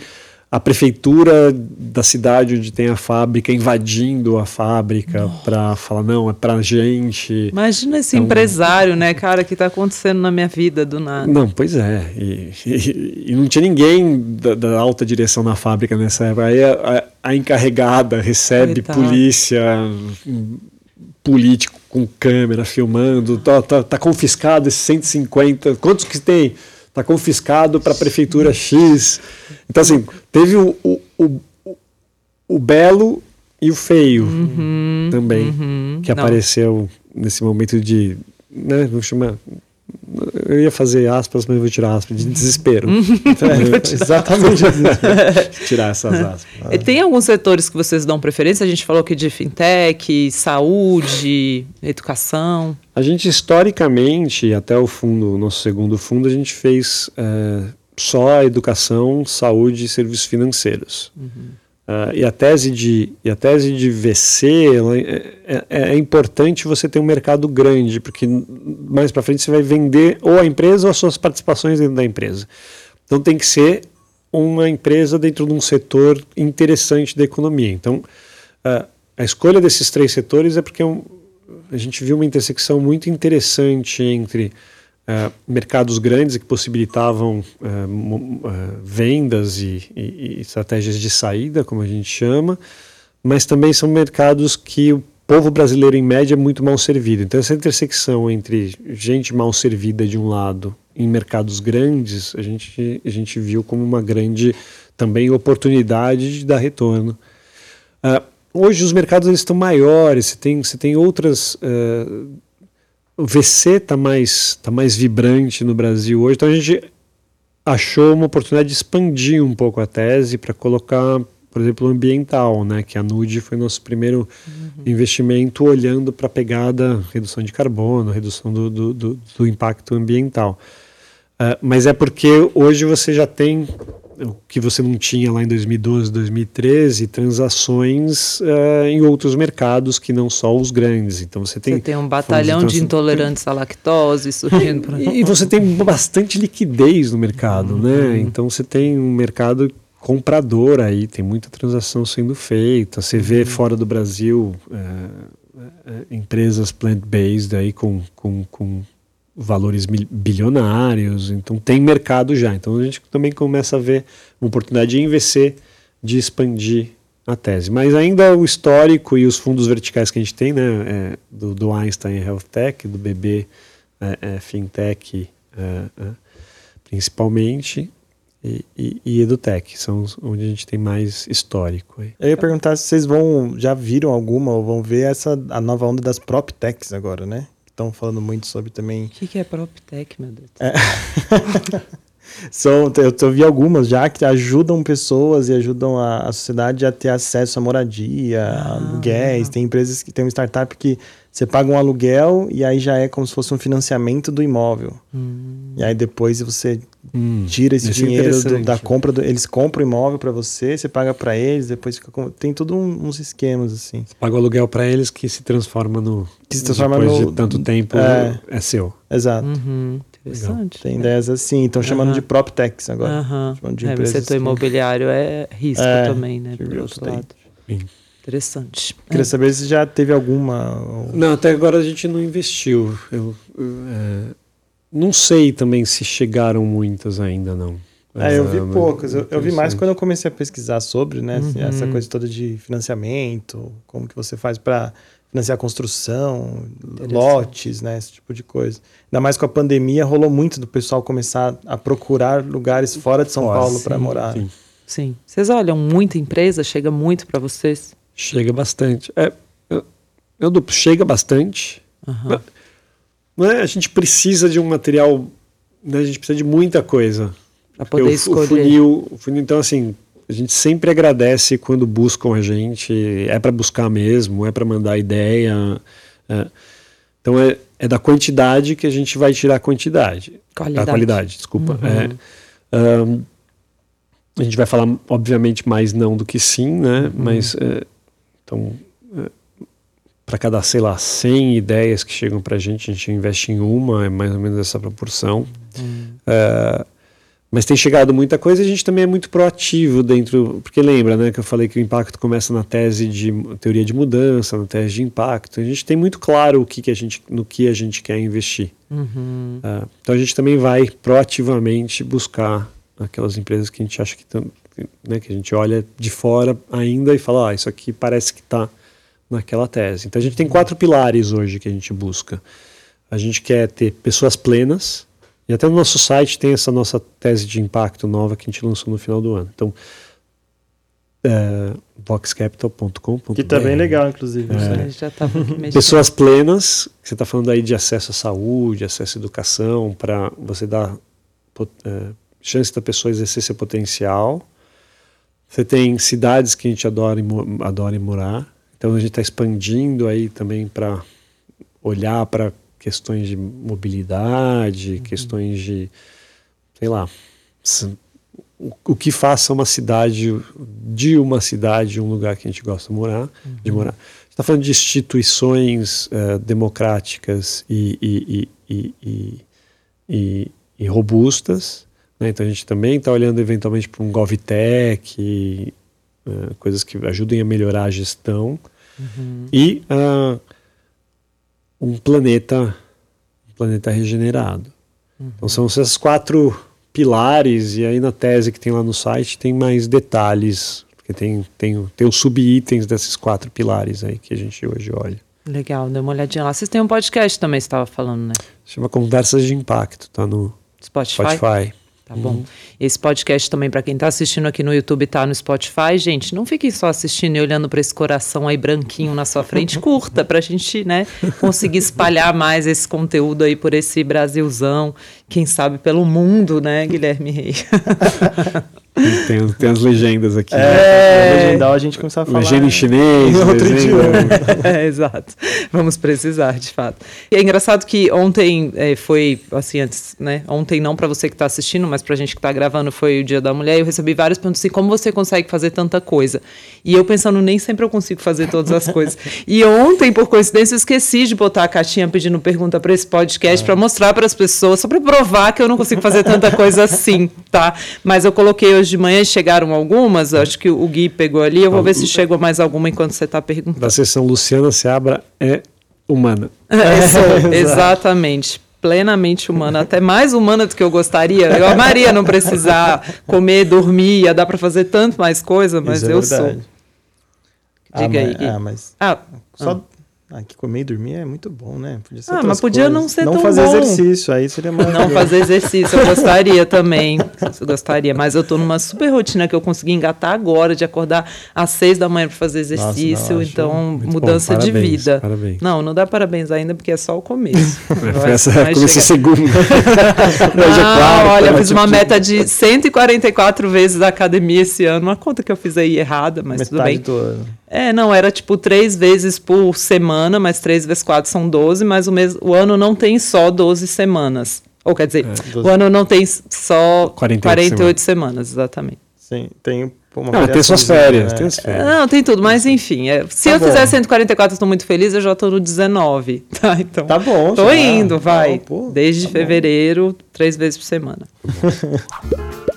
a prefeitura da cidade onde tem a fábrica invadindo a fábrica para falar não, é pra gente. Imagina esse Então- empresário, né, cara, que está acontecendo na minha vida do nada. Não, pois é. E, e- e não tinha ninguém da, da alta direção na fábrica nessa época. Aí a, a- a encarregada recebe Coitado. polícia, político com câmera filmando. Tá, tá, tá confiscado esses 150. Quantos que tem? Tá confiscado para a prefeitura X. Então, assim, teve o, o, o, o- belo e o feio também, uhum. que Não. apareceu nesse momento de. Né, vamos chamar. Eu ia fazer aspas, mas eu vou tirar aspas, de desespero. <laughs> É, exatamente assim. <laughs> tirar essas aspas. E Tem alguns setores que vocês dão preferência? A gente falou aqui de fintech, saúde, educação. A gente, historicamente, até o fundo, nosso segundo fundo, a gente fez eh, só educação, saúde e serviços financeiros. Ah, e, a tese de, e a tese de VC ela é, é- é importante você ter um mercado grande, porque mais para frente você vai vender ou a empresa ou as suas participações dentro da empresa. Então tem que ser uma empresa dentro de um setor interessante da economia. Então, ah, a escolha desses três setores é porque é um- a gente viu uma intersecção muito interessante entre ah, mercados grandes que possibilitavam mo- ah, vendas e, e- e estratégias de saída, como a gente chama, mas também são mercados que o povo brasileiro, em média, é muito mal servido. Então, essa intersecção entre gente mal servida de um lado em mercados grandes, a gente, a gente viu como uma grande também oportunidade de dar retorno. Hoje os mercados eles estão maiores, você tem, você tem outras. Uh, o VC está mais, tá mais vibrante no Brasil hoje, então a gente achou uma oportunidade de expandir um pouco a tese para colocar por exemplo, ambiental, né? Que a Nude foi nosso primeiro uhum. investimento olhando para a pegada redução de carbono, redução do, do, do, do impacto ambiental. Uh, mas é porque hoje você já tem o que você não tinha lá em 2012, 2013, transações uh, em outros mercados que não só os grandes. Então você tem. Você tem um batalhão de intolerantes à lactose surgindo. e, <laughs> e você tem bastante liquidez no mercado, né? uhum. né? Então você tem um mercado comprador aí, tem muita transação sendo feita. Você vê uhum. fora do Brasil é, empresas plant-based aí com, com, com valores bilionários, então tem mercado já. Então a gente também começa a ver uma oportunidade de investir, de expandir a tese. Mas ainda o histórico e os fundos verticais que a gente tem, né, é, do, do, Einstein Health Tech, do BB é, é, Fintech, é, é, principalmente, e, e, e Edutech, são onde a gente tem mais histórico. Aí. Eu ia perguntar se vocês vão, já viram alguma ou vão ver essa, a nova onda das PropTechs agora, né? Estão falando muito sobre também. O que, que é PropTech, meu Deus? É. <laughs> São, eu, eu vi algumas já que ajudam pessoas e ajudam a, a sociedade a ter acesso à moradia, ah, aluguéis. Tem empresas que tem uma startup que você paga um aluguel e aí já é como se fosse um financiamento do imóvel. Hum. E aí depois você hum, tira esse é dinheiro do, da compra, do, eles compram o imóvel para você, você paga para eles, depois fica com, tem tudo um, uns esquemas assim. Você paga o aluguel para eles que se transforma no que se transforma depois no, de tanto tempo é, é seu. Exato. Uhum. Interessante. Tem ideias assim, estão chamando uhum. de PropTechs agora. Uhum. Chamando de é, o setor assim. imobiliário é risco é, também, né? Por outro lado. Interessante. Queria é. saber se já teve alguma. Não, até agora a gente não investiu. Eu, eu é, não sei também se chegaram muitas ainda, não. É, eu vi é, poucas. Eu, eu, vi mais quando eu comecei a pesquisar sobre, né? Assim, uhum. Essa coisa toda de financiamento, como que você faz para financiar construção, lotes, né? Esse tipo de coisa. Ainda mais com a pandemia, rolou muito do pessoal começar a procurar lugares fora de São Paulo para morar. Sim. sim. Vocês olham muita empresa? Chega muito para vocês? Chega bastante. É, eu, eu chega bastante. Uhum. Não é, a gente precisa de um material, né, a gente precisa de muita coisa. Para poder o, escolher. O funil, o funil, então, assim, a gente sempre agradece quando buscam a gente. É para buscar mesmo, é para mandar ideia. É. Então, é, é da quantidade que a gente vai tirar a quantidade. Qualidade. A qualidade, desculpa. Uhum. É, um, a gente vai falar, obviamente, mais não do que sim, né? Uhum. Mas é, então, para cada, sei lá, 100 ideias que chegam para a gente, a gente investe em uma, é mais ou menos essa proporção. Uhum. É, mas tem chegado muita coisa e a gente também é muito proativo dentro. Porque lembra, né, que eu falei que o impacto começa na tese de teoria de mudança, na tese de impacto. A gente tem muito claro o que, que a gente, no que a gente quer investir. Uhum. Uh, então a gente também vai proativamente buscar aquelas empresas que a gente acha que né, que a gente olha de fora ainda e fala, ah, isso aqui parece que está naquela tese. Então a gente tem quatro pilares hoje que a gente busca. A gente quer ter pessoas plenas, e até no nosso site tem essa nossa tese de impacto nova que a gente lançou no final do ano. Então, é, voxcapital.com.br. Que bem legal, inclusive. É, já pessoas plenas, você está falando aí de acesso à saúde, acesso à educação, para você dar é, chance da pessoa exercer seu potencial você tem cidades que a gente adora, adora morar, então a gente está expandindo aí também para olhar para questões de mobilidade, uhum. questões de, sei lá, o, que faça uma cidade, de uma cidade, um lugar que a gente gosta de morar. Uhum. De morar. está falando de instituições uh, democráticas e, e, e, e, e robustas, né? Então a gente também está olhando eventualmente para um GovTech, uh, coisas que ajudem a melhorar a gestão. Uhum. E uh, um planeta, um planeta regenerado. Uhum. Então são esses quatro pilares, e aí na tese que tem lá no site tem mais detalhes Porque tem, tem, tem os sub-itens desses quatro pilares aí que a gente hoje olha. Legal, dê uma olhadinha lá. Vocês têm um podcast também, você estava falando, né? Chama Conversas de Impacto, tá no Spotify. Spotify. Tá bom. Esse podcast também, para quem está assistindo aqui no YouTube, tá no Spotify. Gente, não fiquem só assistindo e olhando para esse coração aí branquinho na sua frente. <laughs> Curta para a gente, né, conseguir espalhar mais esse conteúdo aí por esse Brasilzão. Quem sabe pelo mundo, né, Guilherme Rei? <laughs> Tem, tem as legendas aqui. É, né? legendal a gente começar a falar. Legenda em chinês, <laughs> em outro <laughs> idioma. é, exato. Vamos precisar, de fato. E é engraçado que ontem é, foi, assim, antes, né? Ontem não para você que está assistindo, mas pra gente que está gravando foi o Dia da Mulher. E eu recebi vários perguntas assim, como você consegue fazer tanta coisa? E eu pensando, nem sempre eu consigo fazer todas as coisas. E ontem, por coincidência, eu esqueci de botar a caixinha pedindo pergunta para esse podcast para mostrar para as pessoas, só para provar que eu não consigo fazer tanta coisa assim, tá? Mas eu coloquei hoje de manhã, chegaram algumas, acho que o Gui pegou ali, eu vou ver se chegou mais alguma enquanto você está perguntando. Da sessão Luciana Seabra é humana. <laughs> É, sou, exatamente. Plenamente humana, até mais humana do que eu gostaria. Eu amaria não precisar comer, dormir, ia dar para fazer tanto mais coisa, mas Isso é eu verdade. sou. Diga ah, aí, mas, ah, mas Ah, só ah, que comer e dormir é muito bom, né? Podia ser Ah, mas podia coisas. não ser Não tão fazer bom. exercício, aí seria mais não <laughs> fazer exercício, eu gostaria também. Eu gostaria, mas eu tô numa super rotina que eu consegui engatar agora, de acordar às seis da manhã para fazer exercício. não, acho então, mudança de Parabéns, vida. parabéns. Não, não dá parabéns ainda, porque é só o começo. <laughs> Essa começou segunda. <laughs> É Ah, quarta, olha, eu fiz uma meta de 144 vezes a academia esse ano. Uma conta que eu fiz aí errada, mas tudo metade bem. do ano. É, não, era tipo três vezes por semana, mas três vezes quatro são 12, mas o, mês, o ano não tem só 12 semanas. Ou quer dizer, o 12. ano não tem só 48 48, semanas, exatamente. Sim, tem uma Não, tem suas férias, né? tem as férias. Não, tem tudo, mas enfim. é, se Tá eu bom. fizer 144, eu estou muito feliz, eu já estou no 19. <laughs> Tá, então. Tá bom, Tô já. indo, vai. Não, pô, Desde tá bom. fevereiro, três vezes por semana. <laughs>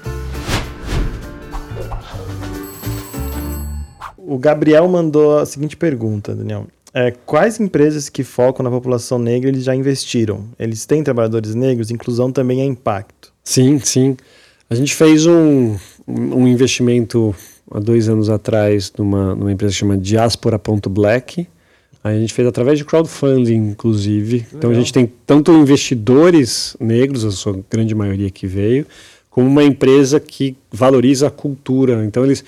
O Gabriel mandou a seguinte pergunta, Daniel. É, quais empresas que focam na população negra eles já investiram? Eles têm trabalhadores negros? Inclusão também é impacto. Sim, sim. A gente fez um, um investimento há dois anos atrás numa, numa empresa que chama Diaspora.black. A gente fez através de crowdfunding, inclusive. Então a gente tem tanto investidores negros, a sua grande maioria que veio, como uma empresa que valoriza a cultura. Então eles,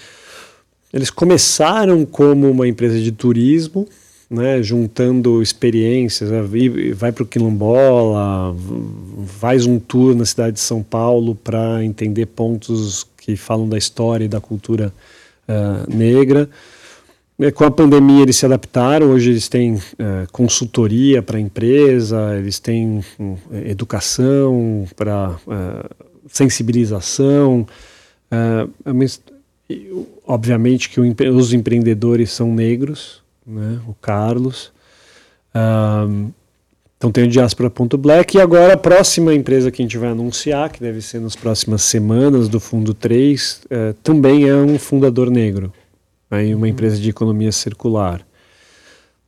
eles começaram como uma empresa de turismo, né, juntando experiências, né, vai para o Quilombola, faz um tour na cidade de São Paulo para entender pontos que falam da história e da cultura ah, negra. Com a pandemia eles se adaptaram, hoje eles têm eh, consultoria para empresa, eles têm eh, educação para sensibilização, ah, mas, obviamente que o os empreendedores são negros, né, o Carlos. Ah, então tem o Diaspora.black e agora a próxima empresa que a gente vai anunciar, que deve ser nas próximas semanas, do Fundo 3, eh, também é um fundador negro aí uma empresa de economia circular.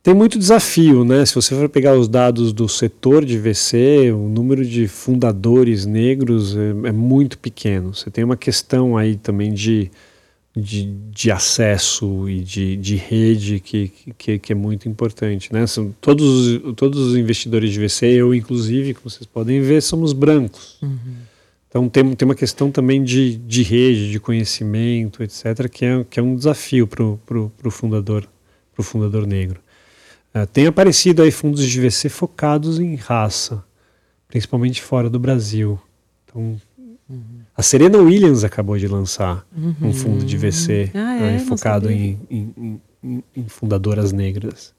Tem muito desafio, né? Se você for pegar os dados do setor de VC, o número de fundadores negros é, é muito pequeno. Você tem uma questão aí também de, de, de acesso e de, de rede que, que, que é muito importante, né? São todos, os- todos os investidores de VC, eu inclusive, como vocês podem ver, somos brancos. Então tem, tem uma questão também de, de rede, de conhecimento, etc., que é, que é um desafio para o fundador, pro fundador negro. Ah, tem aparecido aí fundos de VC focados em raça, principalmente fora do Brasil. Então, a Serena Williams acabou de lançar um fundo de VC Ah, é? Não focado em, em- em- em fundadoras negras.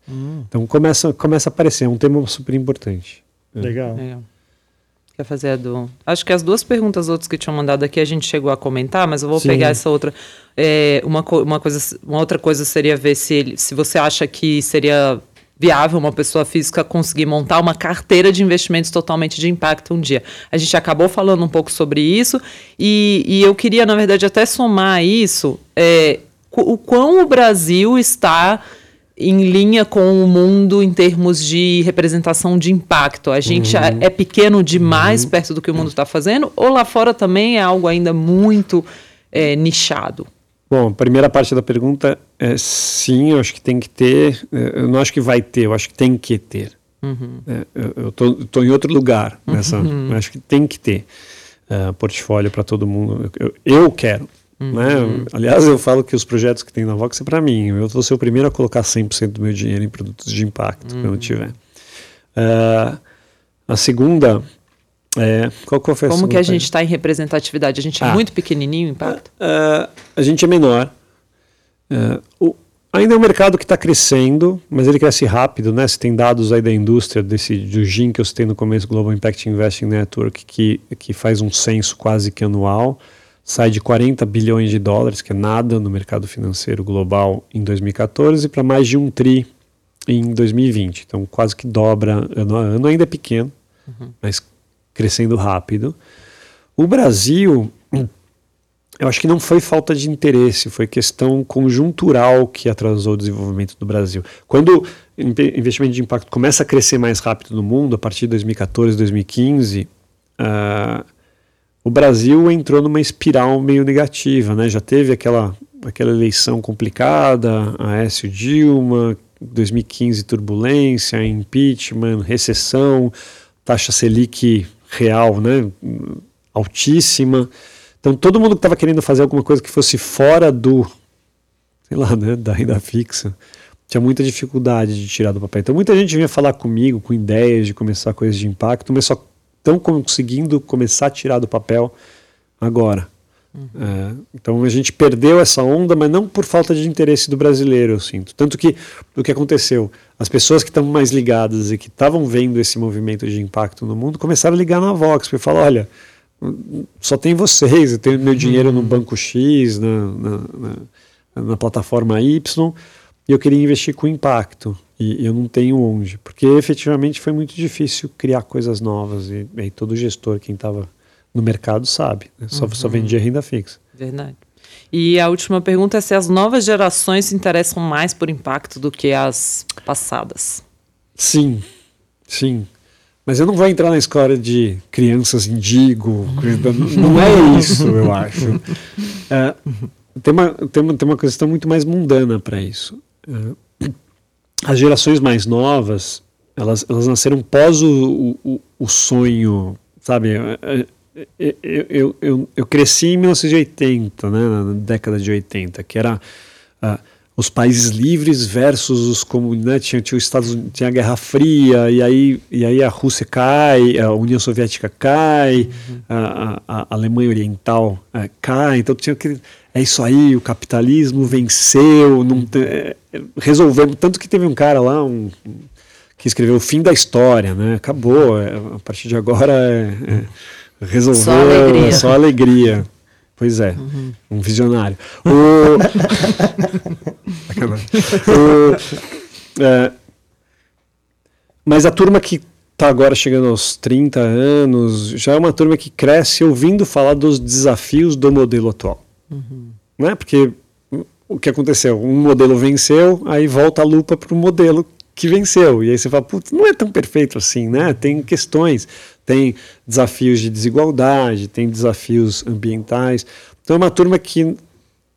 Então começa, começa a aparecer, é um tema super importante. Legal. Legal. Quer fazer a do. Acho que as duas perguntas outras que tinham mandado aqui a gente chegou a comentar, mas eu vou Sim. pegar essa outra. É, uma, co- uma, coisa, uma outra coisa seria ver se, ele, se você acha que seria viável uma pessoa física conseguir montar uma carteira de investimentos totalmente de impacto um dia. A gente acabou falando um pouco sobre isso e, e eu queria, na verdade, até somar isso é, o quão o Brasil está em linha com o mundo em termos de representação de impacto. A gente é- é pequeno demais perto do que o mundo está fazendo ou lá fora também é algo ainda muito é, nichado? Bom, primeira parte da pergunta é sim, eu acho que tem que ter. É, eu não acho que vai ter, eu acho que tem que ter. Uhum. É, eu estou em outro lugar nessa. Uhum. Eu acho que tem que ter uh, portfólio para todo mundo. Eu, eu quero. Uhum. Né? Aliás, eu falo que os projetos que tem na Vox é para mim. Eu vou ser o primeiro a colocar 100% do meu dinheiro em produtos de impacto quando uhum. tiver. Uh, a segunda é, qual, qual foi Como que a gente está em representatividade? A gente é ah, muito pequenininho, impacto? Uh, a gente é menor. Uh, o, ainda é um mercado que está crescendo, mas ele cresce rápido, né? Você tem dados aí da indústria, desse, do GIN que eu citei no começo, Global Impact Investing Network, que, que faz um censo quase que anual, sai de 40 bilhões de dólares, que é nada no mercado financeiro global em 2014, para mais de um tri em 2020. Então quase que dobra ano a ano, ainda é pequeno, uhum. mas crescendo rápido. O Brasil, eu acho que não foi falta de interesse, foi questão conjuntural que atrasou o desenvolvimento do Brasil. Quando investimento de impacto começa a crescer mais rápido no mundo, a partir de 2014, 2015, uh, o Brasil entrou numa espiral meio negativa, né? Já teve aquela, aquela eleição complicada, Aécio Dilma, 2015 turbulência, impeachment, recessão, taxa Selic real, né, altíssima. Então todo mundo que estava querendo fazer alguma coisa que fosse fora do, sei lá, né, da renda fixa, tinha muita dificuldade de tirar do papel. Então muita gente vinha falar comigo com ideias de começar coisas de impacto, mas só estão conseguindo começar a tirar do papel agora. Uhum. É, então a gente perdeu essa onda, mas não por falta de interesse do brasileiro, eu sinto. Tanto que o que aconteceu, as pessoas que estão mais ligadas e que estavam vendo esse movimento de impacto no mundo começaram a ligar na Vox, porque falar, olha, só tem vocês, eu tenho meu dinheiro no uhum. banco X, na, na, na, na plataforma Y, e eu queria investir com impacto e eu não tenho onde, porque efetivamente foi muito difícil criar coisas novas e, e todo gestor, quem estava no mercado sabe, né? só, uhum. só vendia renda fixa. Verdade. E a última pergunta é se as novas gerações se interessam mais por impacto do que as passadas. Sim, sim. Mas eu não vou entrar na escola de crianças indigo, não é isso, eu acho. É, tem, uma, tem, uma, tem uma questão muito mais mundana para isso. É, as gerações mais novas, elas, elas nasceram pós o, o, o sonho, sabe? Eu, eu, eu, eu, cresci em 1980, né, na década de 80, que era uh, os países livres versus os comunidades, tinha, tinha, os Estados, tinha a Guerra Fria, e aí, e aí a Rússia cai, a União Soviética cai, uhum. a, a, a, Alemanha Oriental uh, cai, então tinha que. É isso aí, o capitalismo venceu, não é, resolvemos. Tanto que teve um cara lá, um, que escreveu o fim da história, né? Acabou, é, a partir de agora é, é resolveu só alegria. Só alegria. Pois é, uhum. um visionário. O... <laughs> <laughs> o... É... Mas a turma que está agora chegando aos 30 anos já é uma turma que cresce ouvindo falar dos desafios do modelo atual. Uhum. Né? Porque o que aconteceu? Um modelo venceu, aí volta a lupa para o modelo que venceu. E aí você fala, putz, não é tão perfeito assim, né? Tem questões tem desafios de desigualdade, tem desafios ambientais. Então é uma turma que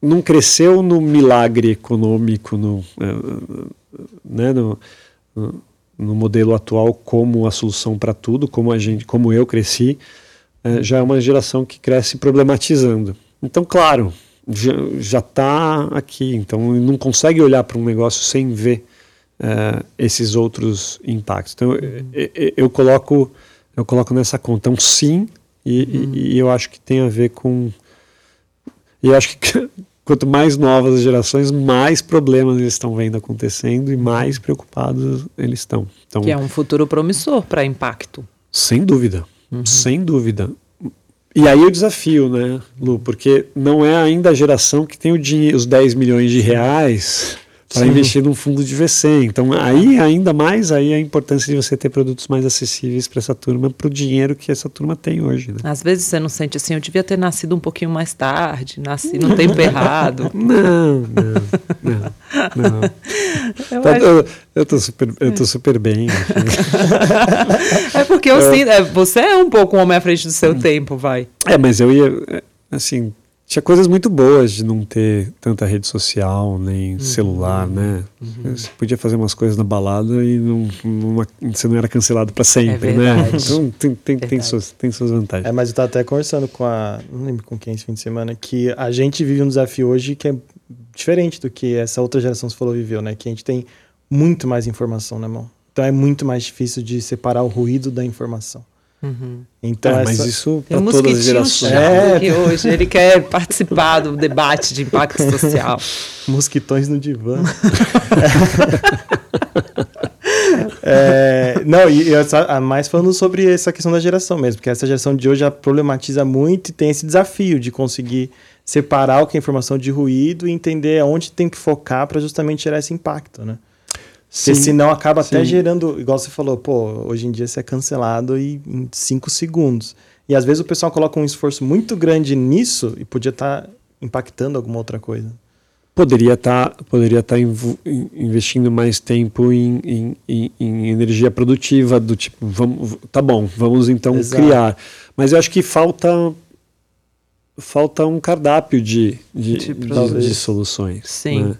não cresceu no milagre econômico, no, eh, né, no, no modelo atual como a solução para tudo, como a gente, como eu cresci, é, já é uma geração que cresce problematizando. Então, claro, já está aqui, então não consegue olhar para um negócio sem ver é, esses outros impactos. Então, eu, eu, eu coloco eu coloco nessa conta. um sim, e, uhum. e, e eu acho que tem a ver com. E eu acho que <laughs> quanto mais novas as gerações, mais problemas eles estão vendo acontecendo e mais preocupados eles estão. Então, que é um futuro promissor para impacto. Sem dúvida, uhum. sem dúvida. E aí o desafio, né, Lu? Porque não é ainda a geração que tem o dinheiro, os 10 milhões de reais para investir num fundo de VC. Então, aí ainda mais aí a importância de você ter produtos mais acessíveis para essa turma, para o dinheiro que essa turma tem hoje. Né? Às vezes você não sente assim, eu devia ter nascido um pouquinho mais tarde, nasci no tempo errado. <laughs> Não, não, não. não. <laughs> Eu, tá, acho... eu, eu, tô super, eu tô super bem. <laughs> é porque eu, eu sinto, é, você é um pouco um homem à frente do seu tempo, vai. É, mas eu ia, assim, tinha coisas muito boas de não ter tanta rede social, nem uhum. celular, né? Uhum. Você podia fazer umas coisas na balada e não, não você não era cancelado para sempre, é né? Então tem, tem, tem, suas, tem suas vantagens. É, mas eu estava até conversando com a. Não lembro com quem esse fim de semana, que a gente vive um desafio hoje que é diferente do que essa outra geração se falou viveu, né? Que a gente tem muito mais informação na mão. Então é muito mais difícil de separar o ruído da informação. Uhum. Então, é, mas isso para um todas as gerações. É, que hoje ele quer participar do debate de impacto social. <laughs> Mosquitões no divã. <laughs> é, não, e eu, mais falando sobre essa questão da geração mesmo, porque essa geração de hoje já problematiza muito e tem esse desafio de conseguir separar o que é informação de ruído e entender aonde tem que focar para justamente gerar esse impacto, né? Sim, Porque senão acaba sim. até gerando, igual você falou, pô, hoje em dia você é cancelado e, em cinco segundos. E às vezes o pessoal coloca um esforço muito grande nisso e podia estar tá impactando alguma outra coisa. Poderia estar tá, poderia tá investindo mais tempo em, em, em, em, energia produtiva, do tipo, vamos, tá bom, vamos então Exato. criar. Mas eu acho que falta falta um cardápio de, de, de, de, de soluções. Sim. Né?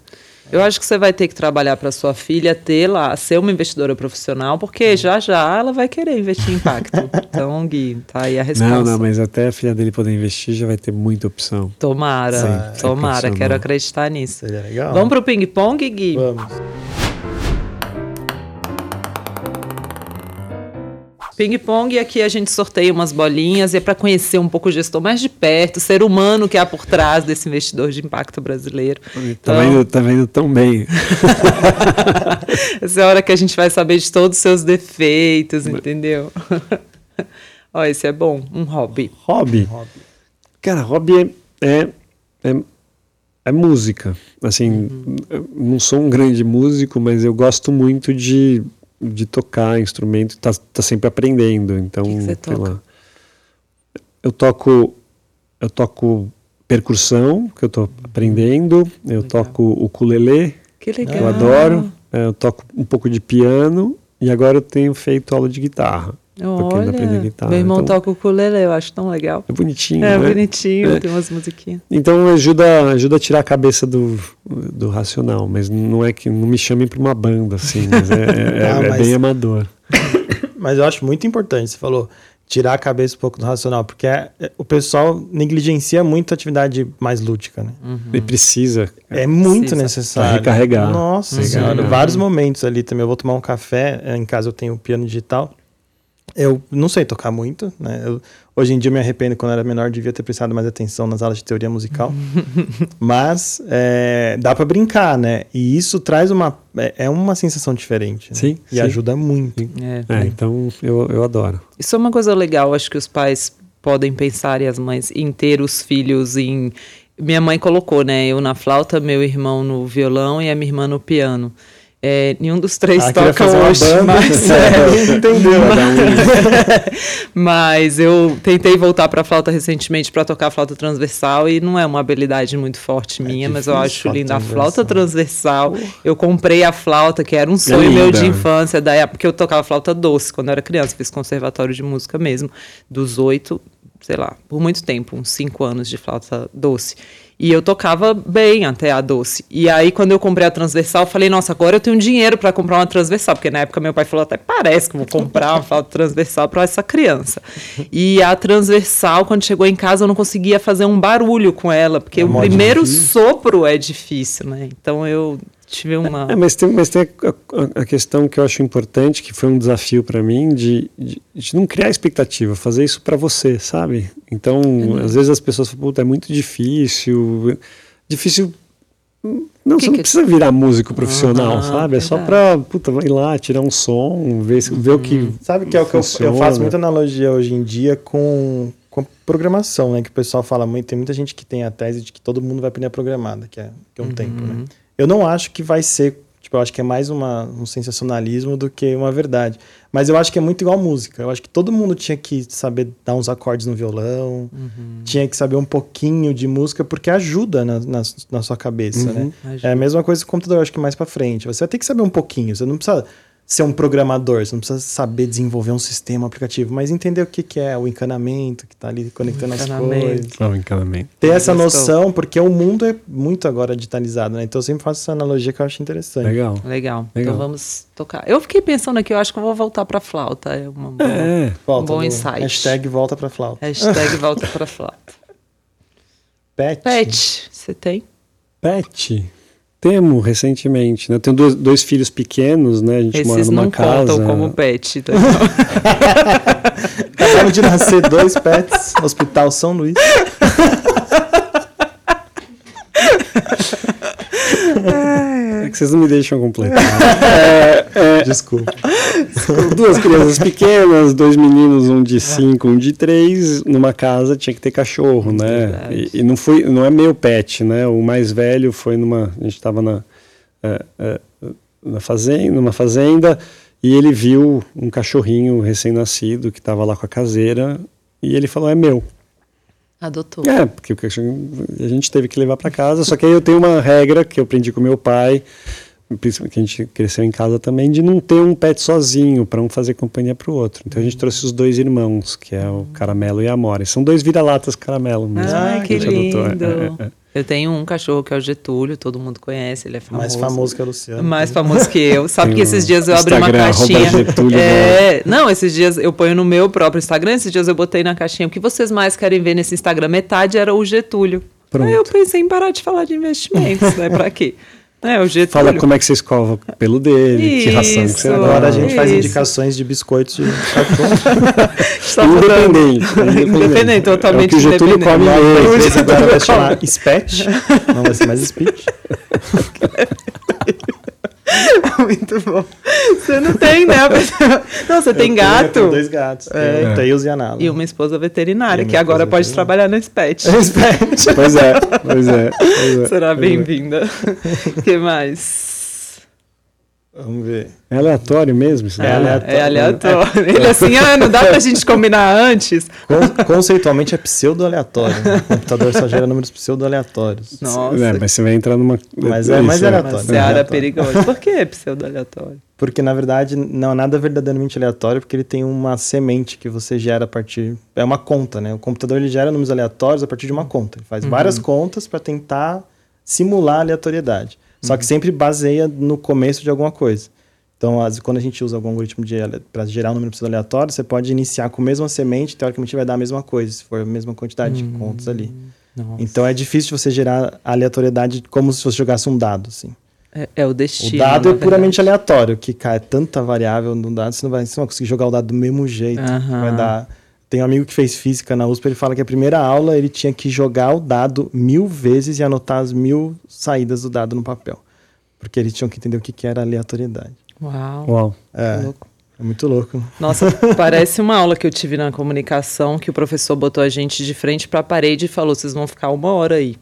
Eu acho que você vai ter que trabalhar para sua filha ter lá, ser uma investidora profissional, porque já já ela vai querer investir em impacto. <laughs> então, Gui, tá aí a resposta. Não, não, mas até a filha dele poder investir já vai ter muita opção. Tomara, Sim, tomara, quero acreditar nisso. Seria legal. Vamos pro ping-pong, Gui? Vamos. Ping-pong, aqui a gente sorteia umas bolinhas e é para conhecer um pouco o gestor mais de perto, o ser humano que há por trás desse investidor de impacto brasileiro. Tá, então, vendo, tá vendo tão bem. <laughs> Essa é a hora que a gente vai saber de todos os seus defeitos, entendeu? <laughs> Ó, esse é bom, um hobby. Hobby? hobby. Cara, hobby é, é, é, é música. Assim, uhum. não sou um grande músico, mas eu gosto muito de de tocar instrumento, tá, tá sempre aprendendo. Então, que que você toca? Lá. Eu toco eu toco percussão, que eu tô aprendendo, eu legal. toco o ukulele, que legal. eu adoro, é, eu toco um pouco de piano e agora eu tenho feito aula de guitarra. Olha, aprender guitarra. Meu irmão então, toca o ukulele, eu acho tão legal. É bonitinho, É né? bonitinho, é. tem umas musiquinhas. Então ajuda, ajuda a tirar a cabeça do, do racional, mas não é que não me chamem para uma banda assim, mas é, é, <laughs> ah, é mas, bem amador. <coughs> Mas eu acho muito importante, você falou, tirar a cabeça um pouco do racional, porque é, é, o pessoal negligencia muito a atividade mais lúdica, né? Uhum. E precisa. É muito precisa. necessário. Pra recarregar. Nossa senhora, vários momentos ali também. Eu vou tomar um café, em casa eu tenho piano digital, eu não sei tocar muito, né? Eu, hoje em dia eu me arrependo quando eu era menor, devia ter prestado mais atenção nas aulas de teoria musical. <laughs> Mas é, dá para brincar, né? E isso traz uma é, é uma sensação diferente. Né? Sim. E sim. ajuda muito. É. é. então eu, eu adoro. Isso é uma coisa legal, acho que os pais podem pensar e as mães em ter os filhos em minha mãe colocou, né? Eu na flauta, meu irmão no violão e a minha irmã no piano. É, nenhum dos três ah, toca hoje, mas, é, entendeu, <laughs> mas, <laughs> mas eu tentei voltar para a flauta recentemente para tocar flauta transversal e não é uma habilidade muito forte é minha, mas eu acho linda a flauta transversal. Uh. Eu comprei a flauta que era um é sonho é meu de infância da época que eu tocava flauta doce quando eu era criança, fiz conservatório de música mesmo, dos oito, sei lá, por muito tempo, uns cinco anos de flauta doce. E eu tocava bem até a doce. E aí, quando eu comprei a transversal, eu falei, nossa, agora eu tenho dinheiro para comprar uma transversal. Porque na época meu pai falou, até parece que vou comprar uma flauta <laughs> transversal para essa criança. E a transversal, quando chegou em casa, eu não conseguia fazer um barulho com ela. Porque é o primeiro difícil. sopro é difícil, né? Então eu tive uma. É, mas tem, mas tem a, a, questão que eu acho importante, que foi um desafio para mim, de, de, de, não criar expectativa, fazer isso para você, sabe? Então, uhum. às vezes as pessoas falam, puta, é muito difícil. Difícil. Não, que você não precisa virar músico profissional, sabe? É só pra, puta, vai lá, tirar um som, ver, uhum. ver o que. Uhum. Sabe que é o que eu, eu faço muita analogia hoje em dia com, com programação, né? Que o pessoal fala muito, tem muita gente que tem a tese de que todo mundo vai aprender a programar daqui a, daqui a um uhum. tempo, né? Eu não acho que vai ser. Tipo, eu acho que é mais uma, um sensacionalismo do que uma verdade. Mas eu acho que é muito igual música. Eu acho que todo mundo tinha que saber dar uns acordes no violão, uhum. tinha que saber um pouquinho de música, porque ajuda na, na, na sua cabeça, uhum. né? Ajuda. É a mesma coisa com o computador, acho que mais para frente. Você vai ter que saber um pouquinho. Você não precisa ser um programador, você não precisa saber desenvolver um sistema um aplicativo, mas entender o que, que é o encanamento que está ali conectando as coisas. Oh, encanamento. Ter essa noção, porque o mundo é muito agora digitalizado, né? Então eu sempre faço essa analogia que eu acho interessante. Legal. Legal. Então Legal. vamos tocar. Eu fiquei pensando aqui, eu acho que eu vou voltar pra flauta. É uma boa. É. Volta bom insight. Hashtag volta pra flauta. Hashtag <laughs> volta pra flauta. Pet. Pet, você tem? Pet. Temo recentemente, né? Eu tenho dois, dois filhos pequenos, né? A gente mora Esses numa não casa. contam como pet. Tá? <laughs> Acabaram de nascer dois pets, Hospital São Luís. <laughs> É que vocês não me deixam completar. Desculpa. Duas crianças pequenas, dois meninos, um de cinco, um de três, numa casa tinha que ter cachorro, né? E, e não foi, não é meu pet, né? O mais velho foi numa, a gente estava na é, é, na fazenda, numa fazenda e ele viu um cachorrinho recém-nascido que estava lá com a caseira e ele falou é meu. Adotou. É, porque a gente teve que levar para casa. Só que aí eu tenho uma regra que eu aprendi com meu pai, principalmente que a gente cresceu em casa também, de não ter um pet sozinho, para um fazer companhia para o outro. Então a gente trouxe os dois irmãos, que é o Caramelo e a Amore. São dois vira-latas caramelo mesmo. Ai, que que gente adotou. lindo. É, é, é. Eu tenho um cachorro que é o Getúlio, todo mundo conhece, ele é famoso. Mais famoso que a Luciana. Mais famoso que eu. Sabe Tem que esses dias eu abri uma caixinha. Getúlio é, não, esses dias eu ponho no meu próprio Instagram, esses dias eu botei na caixinha o que vocês mais querem ver nesse Instagram. Metade era o Getúlio. Pronto. Aí eu pensei em parar de falar de investimentos, né? Pra quê? É, o Getúlio. Fala como é que você escova o pelo dele, que ração que você Isso. Agora a gente faz Isso. indicações de biscoitos de Está mudando. Independente. Independente, totalmente é o que o Getúlio independente. come mesmo. empresa agora vai chamar Spet. Não vai ser mais Speech. <laughs> Muito bom. Você não tem, né? <laughs> Não, você tem Eu tenho- eu gato. tenho dois gatos. É. É. Tails e a Nala. E uma esposa veterinária, que agora pode veterinária. trabalhar na SPET. Spet. Pois é, pois é. Pois é. Será é. bem-vinda. O <laughs> que mais? Vamos ver. É aleatório mesmo? Isso É daí? aleatório. É aleatório. Ele assim, ah, não dá pra gente combinar antes? Con- conceitualmente é pseudo-aleatório. O computador só gera números pseudo-aleatórios. Nossa. É, mas você vai entrar numa. Mas é mais Isso, aleatório. Uma seara aleatório. perigosa. Por que pseudo-aleatório? Porque, na verdade, não é nada verdadeiramente aleatório, porque ele tem uma semente que você gera a partir... É uma conta, né? O computador, ele gera números aleatórios a partir de uma conta. Ele faz várias contas para tentar simular a aleatoriedade. Só que sempre baseia no começo de alguma coisa. Então, as- quando a gente usa algum algoritmo para gerar um número pseudo aleatório, você pode iniciar com a mesma semente, teoricamente vai dar a mesma coisa, se for a mesma quantidade de contas ali. Nossa. Então, é difícil você gerar aleatoriedade como se você jogasse um dado, assim. É, é o destino. O dado é puramente verdade. aleatório, que cai tanta variável no dado, você não vai, você não vai conseguir jogar o dado do mesmo jeito. Aham. Vai dar. Tem um amigo que fez física na USP, ele fala que a primeira aula ele tinha que jogar o dado mil vezes e anotar as mil saídas do dado no papel. Porque eles tinham que entender o que, que era aleatoriedade. Uau. Uau. É, que louco. é muito louco. Nossa, <laughs> parece uma aula que eu tive na comunicação que o professor botou a gente de frente para a parede e falou: vocês vão ficar uma hora aí.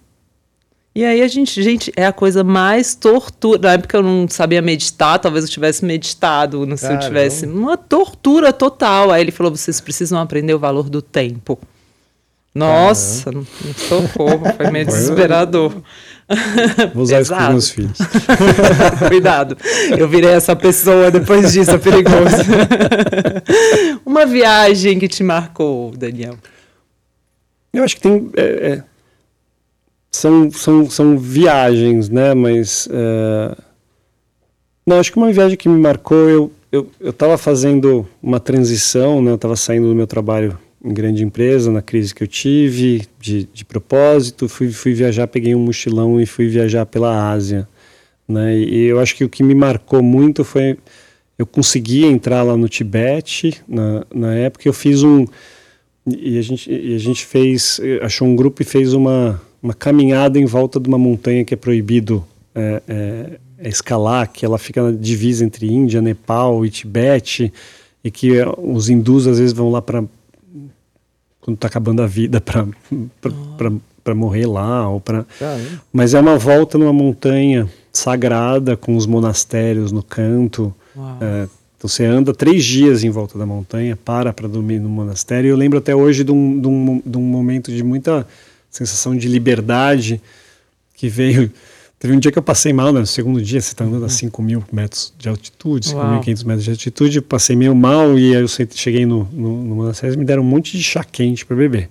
E aí a gente, gente, é a coisa mais tortura. Na época eu não sabia meditar, talvez eu tivesse meditado, não sei se eu Caramba. tivesse. Uma tortura total. Aí ele falou: vocês precisam aprender o valor do tempo. Nossa, não- não socorro, foi meio desesperador. Vou usar isso com meus filhos. <laughs> Cuidado, eu virei essa pessoa depois disso, é perigoso. <laughs> Uma viagem que te marcou, Daniel. Eu acho que tem. é, é, são, são, são viagens, né? Mas. é, não, acho que uma viagem que me marcou, eu eu estava fazendo uma transição, né? Eu estava saindo do meu trabalho em grande empresa, na crise que eu tive, de, de propósito, fui, fui viajar, peguei um mochilão e fui viajar pela Ásia, né? E eu acho que o que me marcou muito foi eu consegui entrar lá no Tibete na, na época eu fiz um e a gente, e a gente fez, achou um grupo e fez uma, uma caminhada em volta de uma montanha que é proibido é, é, é escalar, que ela fica na divisa entre Índia, Nepal e Tibete, e que eh, os hindus às vezes vão lá para quando está acabando a vida <laughs> para morrer lá ou para mas é uma volta numa montanha sagrada com os monastérios no canto. É, então você anda três dias em volta da montanha, para para dormir no monastério. Eu lembro até hoje de um, de, um, de um momento de muita sensação de liberdade que veio. Teve um dia que eu passei mal, né? No segundo dia, você está andando a 5 mil metros de altitude, 5.500 metros de altitude, passei meio mal e aí eu cheguei no, no, numa das e me deram um monte de chá quente para beber.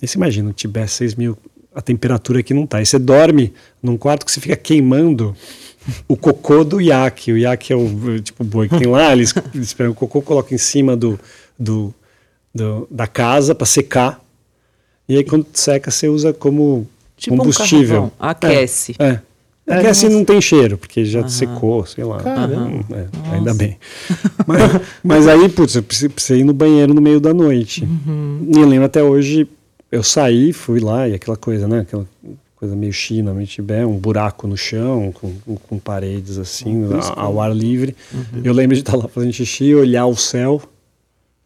E você imagina, no Tibete, 6 mil, a temperatura aqui não tá. E você dorme num quarto que você fica queimando o cocô do iaque. O iaque é o tipo boi que tem lá, eles, eles <laughs> esperam o cocô, colocam em cima do, do, do da casa para secar. E aí quando seca, você usa como tipo combustível. Um aquece. É. é. É que assim não tem cheiro, porque já uhum. secou, sei lá. Caramba. É, ainda bem. <laughs> Mas, mas aí, putz, eu precisei ir no banheiro no meio da noite. Uhum. E eu lembro até hoje, eu saí, fui lá, e aquela coisa, né? Aquela coisa meio China, meio Tibete, um buraco no chão, com, com paredes assim, uhum. ao ar livre. Eu lembro de estar lá fazendo xixi, olhar o céu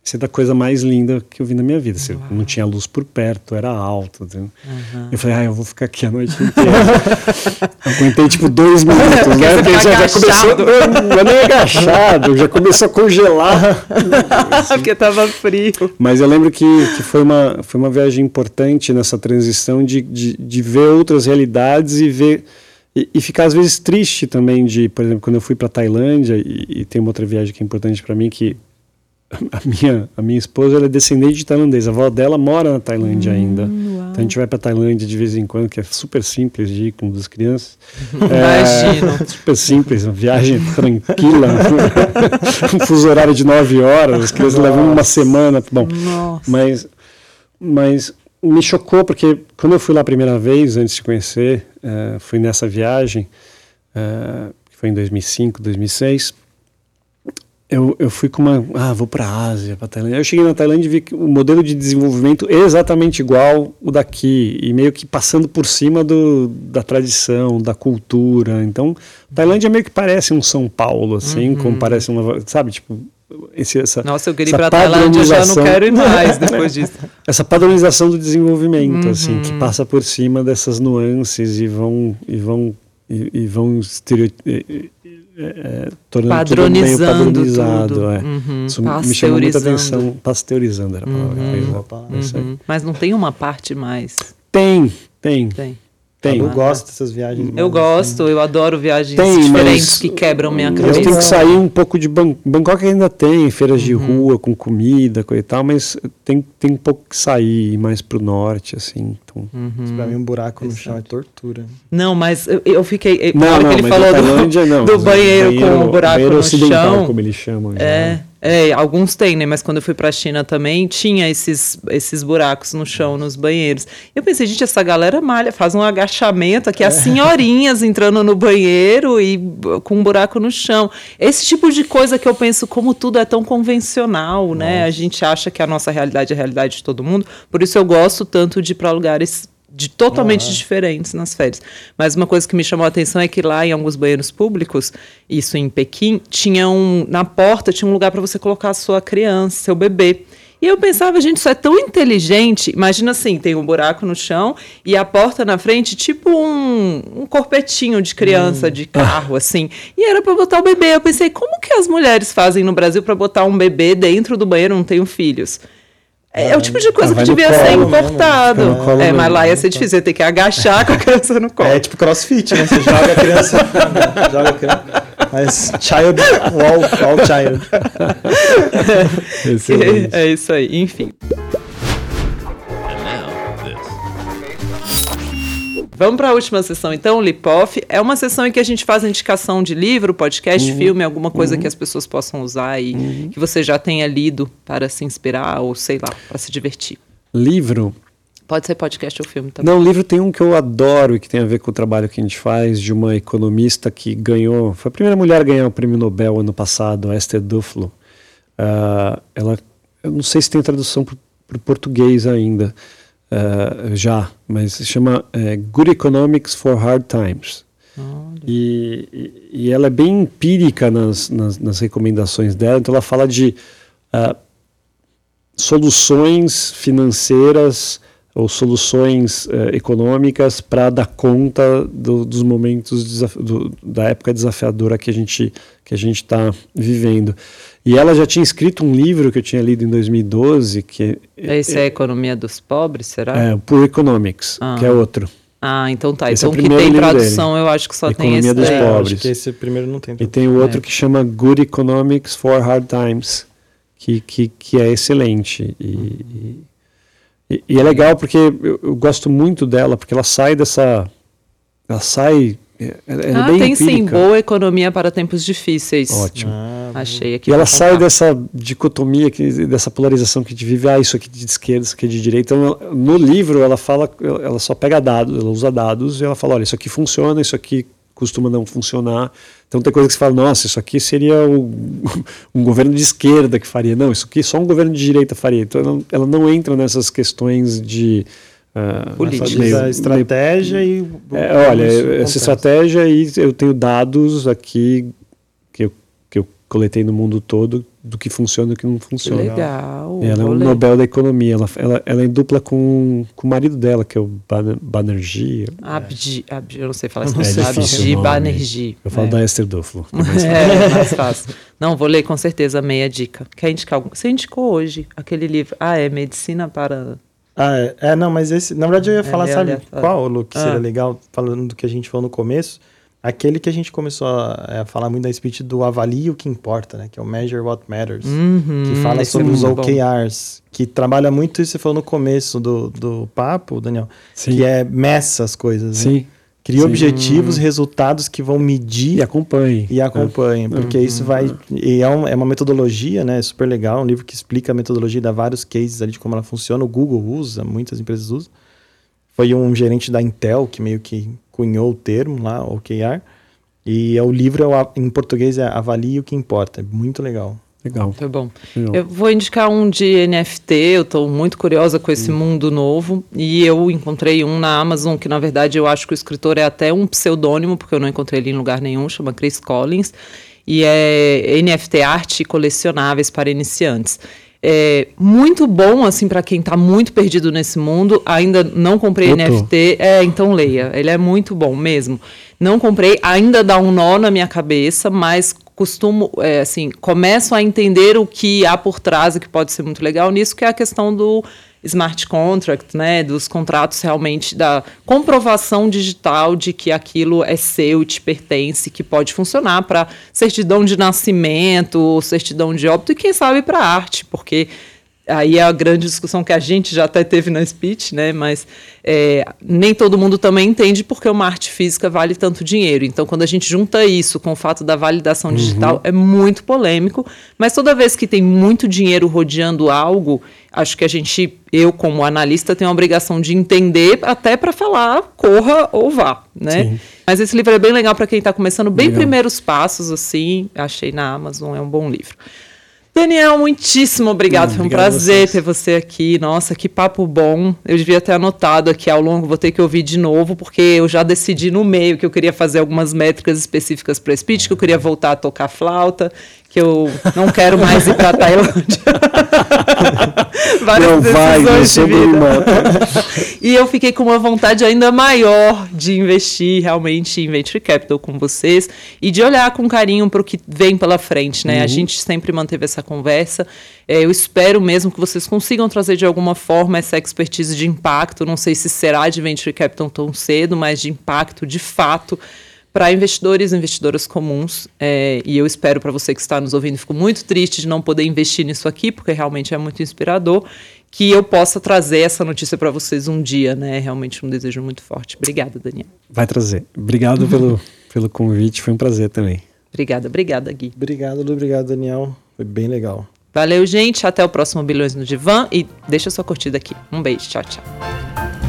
isso é da coisa mais linda que eu vi na minha vida. Assim, não tinha luz por perto, era alto. Uhum. Eu falei, ah, eu vou ficar aqui a noite inteira. <laughs> aguentei tipo dois minutos, né? Porque já, já, começou. Eu nem agachado, já começou a congelar. <laughs> Porque tava frio. Mas eu lembro que, que foi, uma, foi uma viagem importante nessa transição de, de, de ver outras realidades e ver. E, e, ficar às vezes triste também de, por exemplo, quando eu fui para Tailândia e, e tem uma outra viagem que é importante para mim que a minha, a minha esposa é descendente de tailandês. A avó dela mora na Tailândia hum, ainda. Uau. Então a gente vai para Tailândia de vez em quando, que é super simples de ir com as crianças. <laughs> é, super simples, uma viagem tranquila. <laughs> um fuso horário de nove horas, as crianças Nossa. levam uma semana. Bom, Nossa. mas, mas me chocou porque quando eu fui lá a primeira vez, antes de conhecer, uh, fui nessa viagem, uh, que foi em 2005, 2006 eu, eu fui com uma. Ah, vou para a Ásia, para Tailândia. Eu cheguei na Tailândia e vi que o modelo de desenvolvimento é exatamente igual o daqui, e meio que passando por cima do, da tradição, da cultura. Então, Tailândia meio que parece um São Paulo, assim, uhum. como parece uma. Sabe, tipo. Esse, essa, Nossa, eu queria ir para Tailândia, já não quero ir mais <laughs> depois disso. essa padronização do desenvolvimento, uhum. assim, que passa por cima dessas nuances e vão. E vão e, e vão estereotipar é, tornando padronizando tudo meio padronizado. Tudo. É. Uhum. Isso me chamou muita atenção. Pasteurizando era a palavra. Uhum. Uhum. Mas não tem uma parte mais. Tem, tem. Tem. Tem. Eu gosto dessas viagens. Eu gosto, assim. eu adoro viagens tem, diferentes que quebram minha cabeça. Eu tenho que sair um pouco de Bangkok. Bangkok ainda tem feiras uhum. de rua com comida, coisa e tal, mas tem, tem um pouco que sair mais pro norte, assim. Então. Uhum. Pra mim, um buraco no chão é tortura. Não, mas eu, eu fiquei. Não, não, que ele falou do, não, <laughs> do banheiro, banheiro, com o buraco banheiro no chão. como eles chamam. É. Já. É, alguns têm, né? Mas quando eu fui pra China também, tinha esses, esses buracos no chão, nos banheiros. Eu pensei, gente, essa galera malha, faz um agachamento aqui, as é. senhorinhas entrando no banheiro e com um buraco no chão. Esse tipo de coisa que eu penso, como tudo é tão convencional, né? Nossa. A gente acha que a nossa realidade é a realidade de todo mundo. Por isso eu gosto tanto de ir pra lugares de totalmente é. diferentes nas férias. Mas uma coisa que me chamou a atenção é que lá em alguns banheiros públicos, isso em Pequim, tinha um na porta tinha um lugar para você colocar a sua criança, seu bebê. E eu pensava, gente, isso é tão inteligente. Imagina assim, tem um buraco no chão e a porta na frente, tipo um, um corpetinho de criança hum. de carro, assim. E era para botar o bebê. Eu pensei, como que as mulheres fazem no Brasil para botar um bebê dentro do banheiro? Não tenho filhos. É, é, o tipo de coisa ah, que devia ser importado. é, mas lá ia ser difícil, ia ter que agachar <laughs> com a criança no colo. É tipo crossfit, né? Você joga a criança. <laughs> joga a criança. Mas child, all, all child. É, <laughs> é isso aí, enfim. Vamos para a última sessão, então, Lipoff. É uma sessão em que a gente faz a indicação de livro, podcast, uhum. filme, alguma coisa uhum. que as pessoas possam usar e uhum. que você já tenha lido para se inspirar ou, sei lá, para se divertir. Livro? Pode ser podcast ou filme também. Não, livro tem um que eu adoro e que tem a ver com o trabalho que a gente faz de uma economista que ganhou, foi a primeira mulher a ganhar o prêmio Nobel ano passado, a Esther Duflo. Uh, ela, eu não sei se tem tradução para o português ainda, uh, já, mas se chama uh, Good Economics for Hard Times. E, e, e, ela é bem empírica nas, nas, nas, recomendações dela, então ela fala de uh, soluções financeiras ou soluções uh, econômicas para dar conta do, dos momentos do, da época desafiadora que a gente que a gente está vivendo. E ela já tinha escrito um livro que eu tinha lido em 2012 que esse é, é a economia dos pobres, será? É, Poor Economics, ah. que é outro. Ah, então tá. Esse é então o que primeiro tem livro tradução, eu acho que só tem Economia esse dos daí. É, eu pobres. acho que esse primeiro não tem. E tem o outro É. que chama Good Economics for Hard Times, que, que, que é excelente. E, e, e é legal porque eu, eu gosto muito dela, porque ela sai dessa. Ela sai. Ela, Ah, é bem tem sim, empírica. boa economia para tempos difíceis. Ótimo. Ah, Achei aqui. E ela sai dessa dicotomia, que, dessa polarização que a gente vive, ah, isso aqui de esquerda, isso aqui de direita. Então, ela- no livro, ela fala, ela só pega dados, ela usa dados e ela fala, olha, isso aqui funciona, isso aqui costuma não funcionar. Então tem coisa que você fala, nossa, isso aqui seria o- <laughs> um governo de esquerda que faria. Não, isso aqui só um governo de direita faria. Então ela, ela não entra nessas questões de... ah, Política. Diz meio- estratégia e. é, olha, essa acontece. estratégia aí eu tenho dados aqui que eu, que eu coletei no mundo todo do que funciona e do que não Que funciona. legal. Ela é um. Nobel da Economia. Ela, ela, ela é em dupla com, com o marido dela, que é o Ban- Banerjee. Abdi, Abdi, eu não sei falar sei falar Abdi o nome. Banerjee. Eu falo é. da Esther Duflo. é mais <laughs> fácil. É, mais fácil. Não, vou ler com certeza meia dica. Quer indicar algum? Você indicou hoje aquele livro. Ah, é Medicina para. Ah, é, é, não, mas esse. Na verdade, eu ia falar, é sabe aleatório. qual, Lu, que seria Ah. legal, falando do que a gente falou no começo? Aquele que a gente começou a, a falar muito da speech do avalie o que importa, né? Que é o Measure What Matters. Uhum, que fala é sobre os muito bom. OKRs, que trabalha muito isso que você falou no começo do, do papo, Daniel, Sim. que é meça as coisas, né? Sim. Cria Sim. objetivos, resultados que vão medir E acompanhe. e acompanhem, porque isso vai. E é, um- é uma metodologia, né? Super legal, um livro que explica a metodologia, dá vários cases ali de como ela funciona. O Google usa, muitas empresas usam. Foi um gerente da Intel que meio que cunhou o termo lá, OKR. E é o livro, em português, é Avalie o que importa. É muito legal. Legal. Foi bom. legal. Eu vou indicar um de NFT, eu estou muito curiosa com Hum. esse mundo novo. E eu encontrei um na Amazon, que na verdade eu acho que o escritor é até um pseudônimo, porque eu não encontrei ele em lugar nenhum, chama Chris Collins. E é NFT Arte Colecionáveis para Iniciantes. É muito bom, assim, para quem está muito perdido nesse mundo. Ainda não comprei. NFT. É, então leia. Ele é muito bom mesmo. Não comprei, ainda dá um nó na minha cabeça, mas costumo, é, assim, começo a entender o que há por trás e que pode ser muito legal nisso, que é a questão do smart contract, né, dos contratos realmente da comprovação digital de que aquilo é seu, te pertence, que pode funcionar para certidão de nascimento, certidão de óbito e quem sabe para arte, porque aí é a grande discussão que a gente já até teve na speech, né? Mas é, nem todo mundo também entende porque uma arte física vale tanto dinheiro. Então, quando a gente junta isso com o fato da validação digital, é muito polêmico. Mas toda vez que tem muito dinheiro rodeando algo, acho que a gente, eu como analista, tenho a obrigação de entender até para falar corra ou vá, né? Sim. Mas esse livro é bem legal para quem está começando, bem Legal. primeiros passos, assim. Achei na Amazon, é um bom livro. Daniel, muitíssimo obrigado. Não, Foi um prazer ter você aqui. Nossa, que papo bom. Eu devia ter anotado aqui ao longo, vou ter que ouvir de novo, porque eu já decidi no meio que eu queria fazer algumas métricas específicas para speech, que eu queria voltar a tocar flauta, que eu não quero mais ir para Tailândia. <laughs> Várias Não vai, de vida. <laughs> E eu fiquei com uma vontade ainda maior de investir realmente em venture capital com vocês e de olhar com carinho para o que vem pela frente, né? A gente sempre manteve essa conversa. É, eu espero mesmo que vocês consigam trazer de alguma forma essa expertise de impacto. Não sei se será de venture capital tão cedo, mas de impacto de fato para investidores e investidoras comuns. É, e eu espero para você que está nos ouvindo, fico muito triste de não poder investir nisso aqui, porque realmente é muito inspirador, que eu possa trazer essa notícia para vocês um dia, né? É realmente um desejo muito forte. Obrigada, Daniel. Vai trazer. Obrigado pelo, <laughs> pelo convite, foi um prazer também. Obrigada, obrigada, Gui. Obrigado, Lu. Obrigado, Daniel. Foi bem legal. Valeu, gente. Até o próximo Bilhões no Divã e deixa sua curtida aqui. Um beijo. Tchau, tchau.